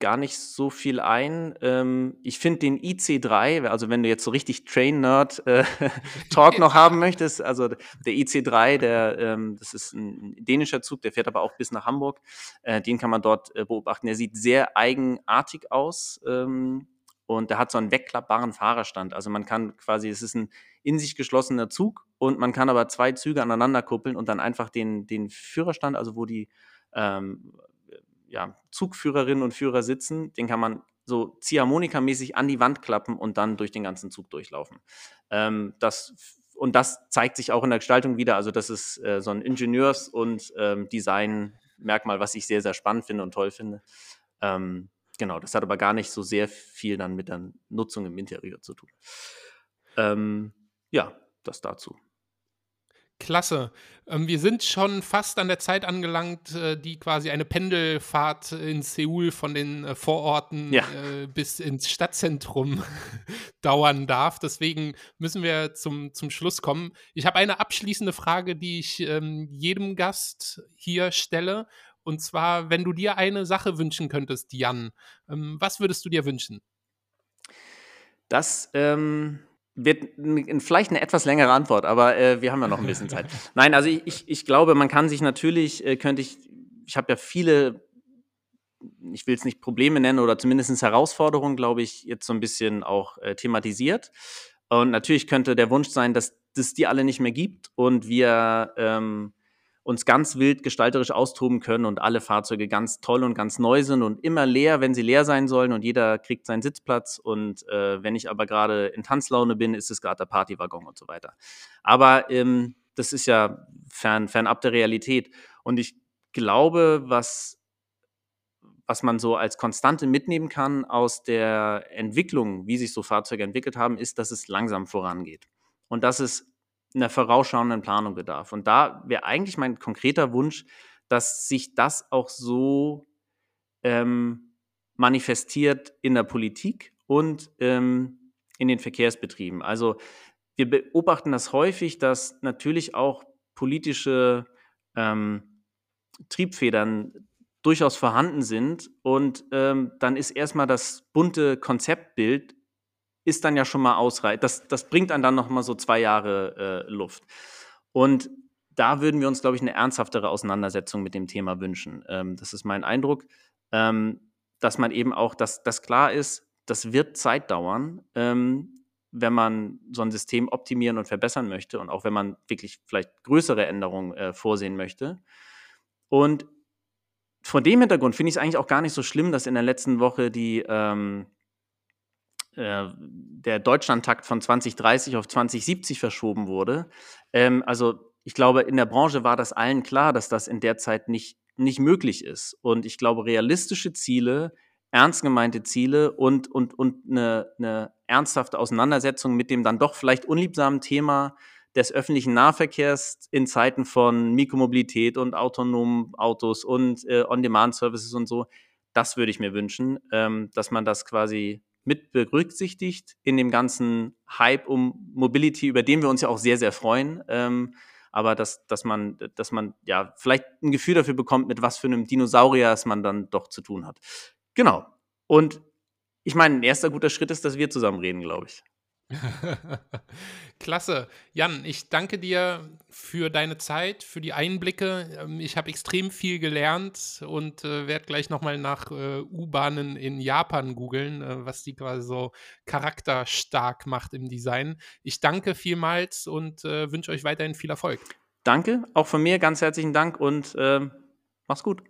gar nicht so viel ein. Ähm, ich finde den IC3, also wenn du jetzt so richtig Train-Nerd-Talk äh, noch haben möchtest, also der IC3, der, ähm, das ist ein dänischer Zug, der fährt aber auch bis nach Hamburg. Äh, den kann man dort äh, beobachten. Der sieht sehr eigenartig aus. Ähm, und der hat so einen wegklappbaren Fahrerstand. Also man kann quasi, es ist ein in sich geschlossener Zug und man kann aber zwei Züge aneinander kuppeln und dann einfach den, den Führerstand, also wo die ähm, ja, Zugführerinnen und Führer sitzen, den kann man so Ziehharmonika-mäßig an die Wand klappen und dann durch den ganzen Zug durchlaufen. Ähm, das, und das zeigt sich auch in der Gestaltung wieder. Also, das ist äh, so ein Ingenieurs- und ähm, Design-Merkmal, was ich sehr, sehr spannend finde und toll finde. Ähm, genau, das hat aber gar nicht so sehr viel dann mit der Nutzung im Interieur zu tun. Ähm, ja, das dazu. Klasse. Ähm, wir sind schon fast an der Zeit angelangt, äh, die quasi eine Pendelfahrt in Seoul von den äh, Vororten ja. äh, bis ins Stadtzentrum dauern darf. Deswegen müssen wir zum, zum Schluss kommen. Ich habe eine abschließende Frage, die ich ähm, jedem Gast hier stelle. Und zwar, wenn du dir eine Sache wünschen könntest, Jan, ähm, was würdest du dir wünschen? Das, ähm wird vielleicht eine etwas längere Antwort, aber äh, wir haben ja noch ein bisschen Zeit. Nein, also ich, ich glaube, man kann sich natürlich, äh, könnte ich, ich habe ja viele, ich will es nicht Probleme nennen oder zumindest Herausforderungen, glaube ich, jetzt so ein bisschen auch äh, thematisiert. Und natürlich könnte der Wunsch sein, dass es die alle nicht mehr gibt und wir ähm, uns ganz wild gestalterisch austoben können und alle Fahrzeuge ganz toll und ganz neu sind und immer leer, wenn sie leer sein sollen und jeder kriegt seinen Sitzplatz. Und äh, wenn ich aber gerade in Tanzlaune bin, ist es gerade der Partywaggon und so weiter. Aber ähm, das ist ja fern, fernab der Realität. Und ich glaube, was, was man so als Konstante mitnehmen kann aus der Entwicklung, wie sich so Fahrzeuge entwickelt haben, ist, dass es langsam vorangeht. Und dass es einer vorausschauenden Planung bedarf. Und da wäre eigentlich mein konkreter Wunsch, dass sich das auch so ähm, manifestiert in der Politik und ähm, in den Verkehrsbetrieben. Also wir beobachten das häufig, dass natürlich auch politische ähm, Triebfedern durchaus vorhanden sind und ähm, dann ist erstmal das bunte Konzeptbild ist dann ja schon mal ausreichend. Das, das bringt dann dann noch mal so zwei Jahre äh, Luft. Und da würden wir uns, glaube ich, eine ernsthaftere Auseinandersetzung mit dem Thema wünschen. Ähm, das ist mein Eindruck, ähm, dass man eben auch, dass das klar ist, das wird Zeit dauern, ähm, wenn man so ein System optimieren und verbessern möchte und auch wenn man wirklich vielleicht größere Änderungen äh, vorsehen möchte. Und vor dem Hintergrund finde ich es eigentlich auch gar nicht so schlimm, dass in der letzten Woche die ähm, äh, der Deutschlandtakt von 2030 auf 2070 verschoben wurde. Ähm, also ich glaube, in der Branche war das allen klar, dass das in der Zeit nicht, nicht möglich ist. Und ich glaube, realistische Ziele ernst gemeinte Ziele und, und, und eine, eine ernsthafte Auseinandersetzung mit dem dann doch vielleicht unliebsamen Thema des öffentlichen Nahverkehrs in Zeiten von Mikromobilität und autonomen Autos und äh, On-Demand-Services und so, das würde ich mir wünschen, ähm, dass man das quasi mit berücksichtigt in dem ganzen Hype um Mobility, über den wir uns ja auch sehr, sehr freuen. Ähm, aber dass, dass man, dass man ja vielleicht ein Gefühl dafür bekommt, mit was für einem Dinosaurier es man dann doch zu tun hat. Genau. Und ich meine, ein erster guter Schritt ist, dass wir zusammen reden, glaube ich. Klasse. Jan, ich danke dir für deine Zeit, für die Einblicke. Ähm, ich habe extrem viel gelernt und äh, werde gleich nochmal nach äh, U-Bahnen in Japan googeln, äh, was die quasi so charakterstark macht im Design. Ich danke vielmals und äh, wünsche euch weiterhin viel Erfolg. Danke, auch von mir ganz herzlichen Dank und ähm, mach's gut.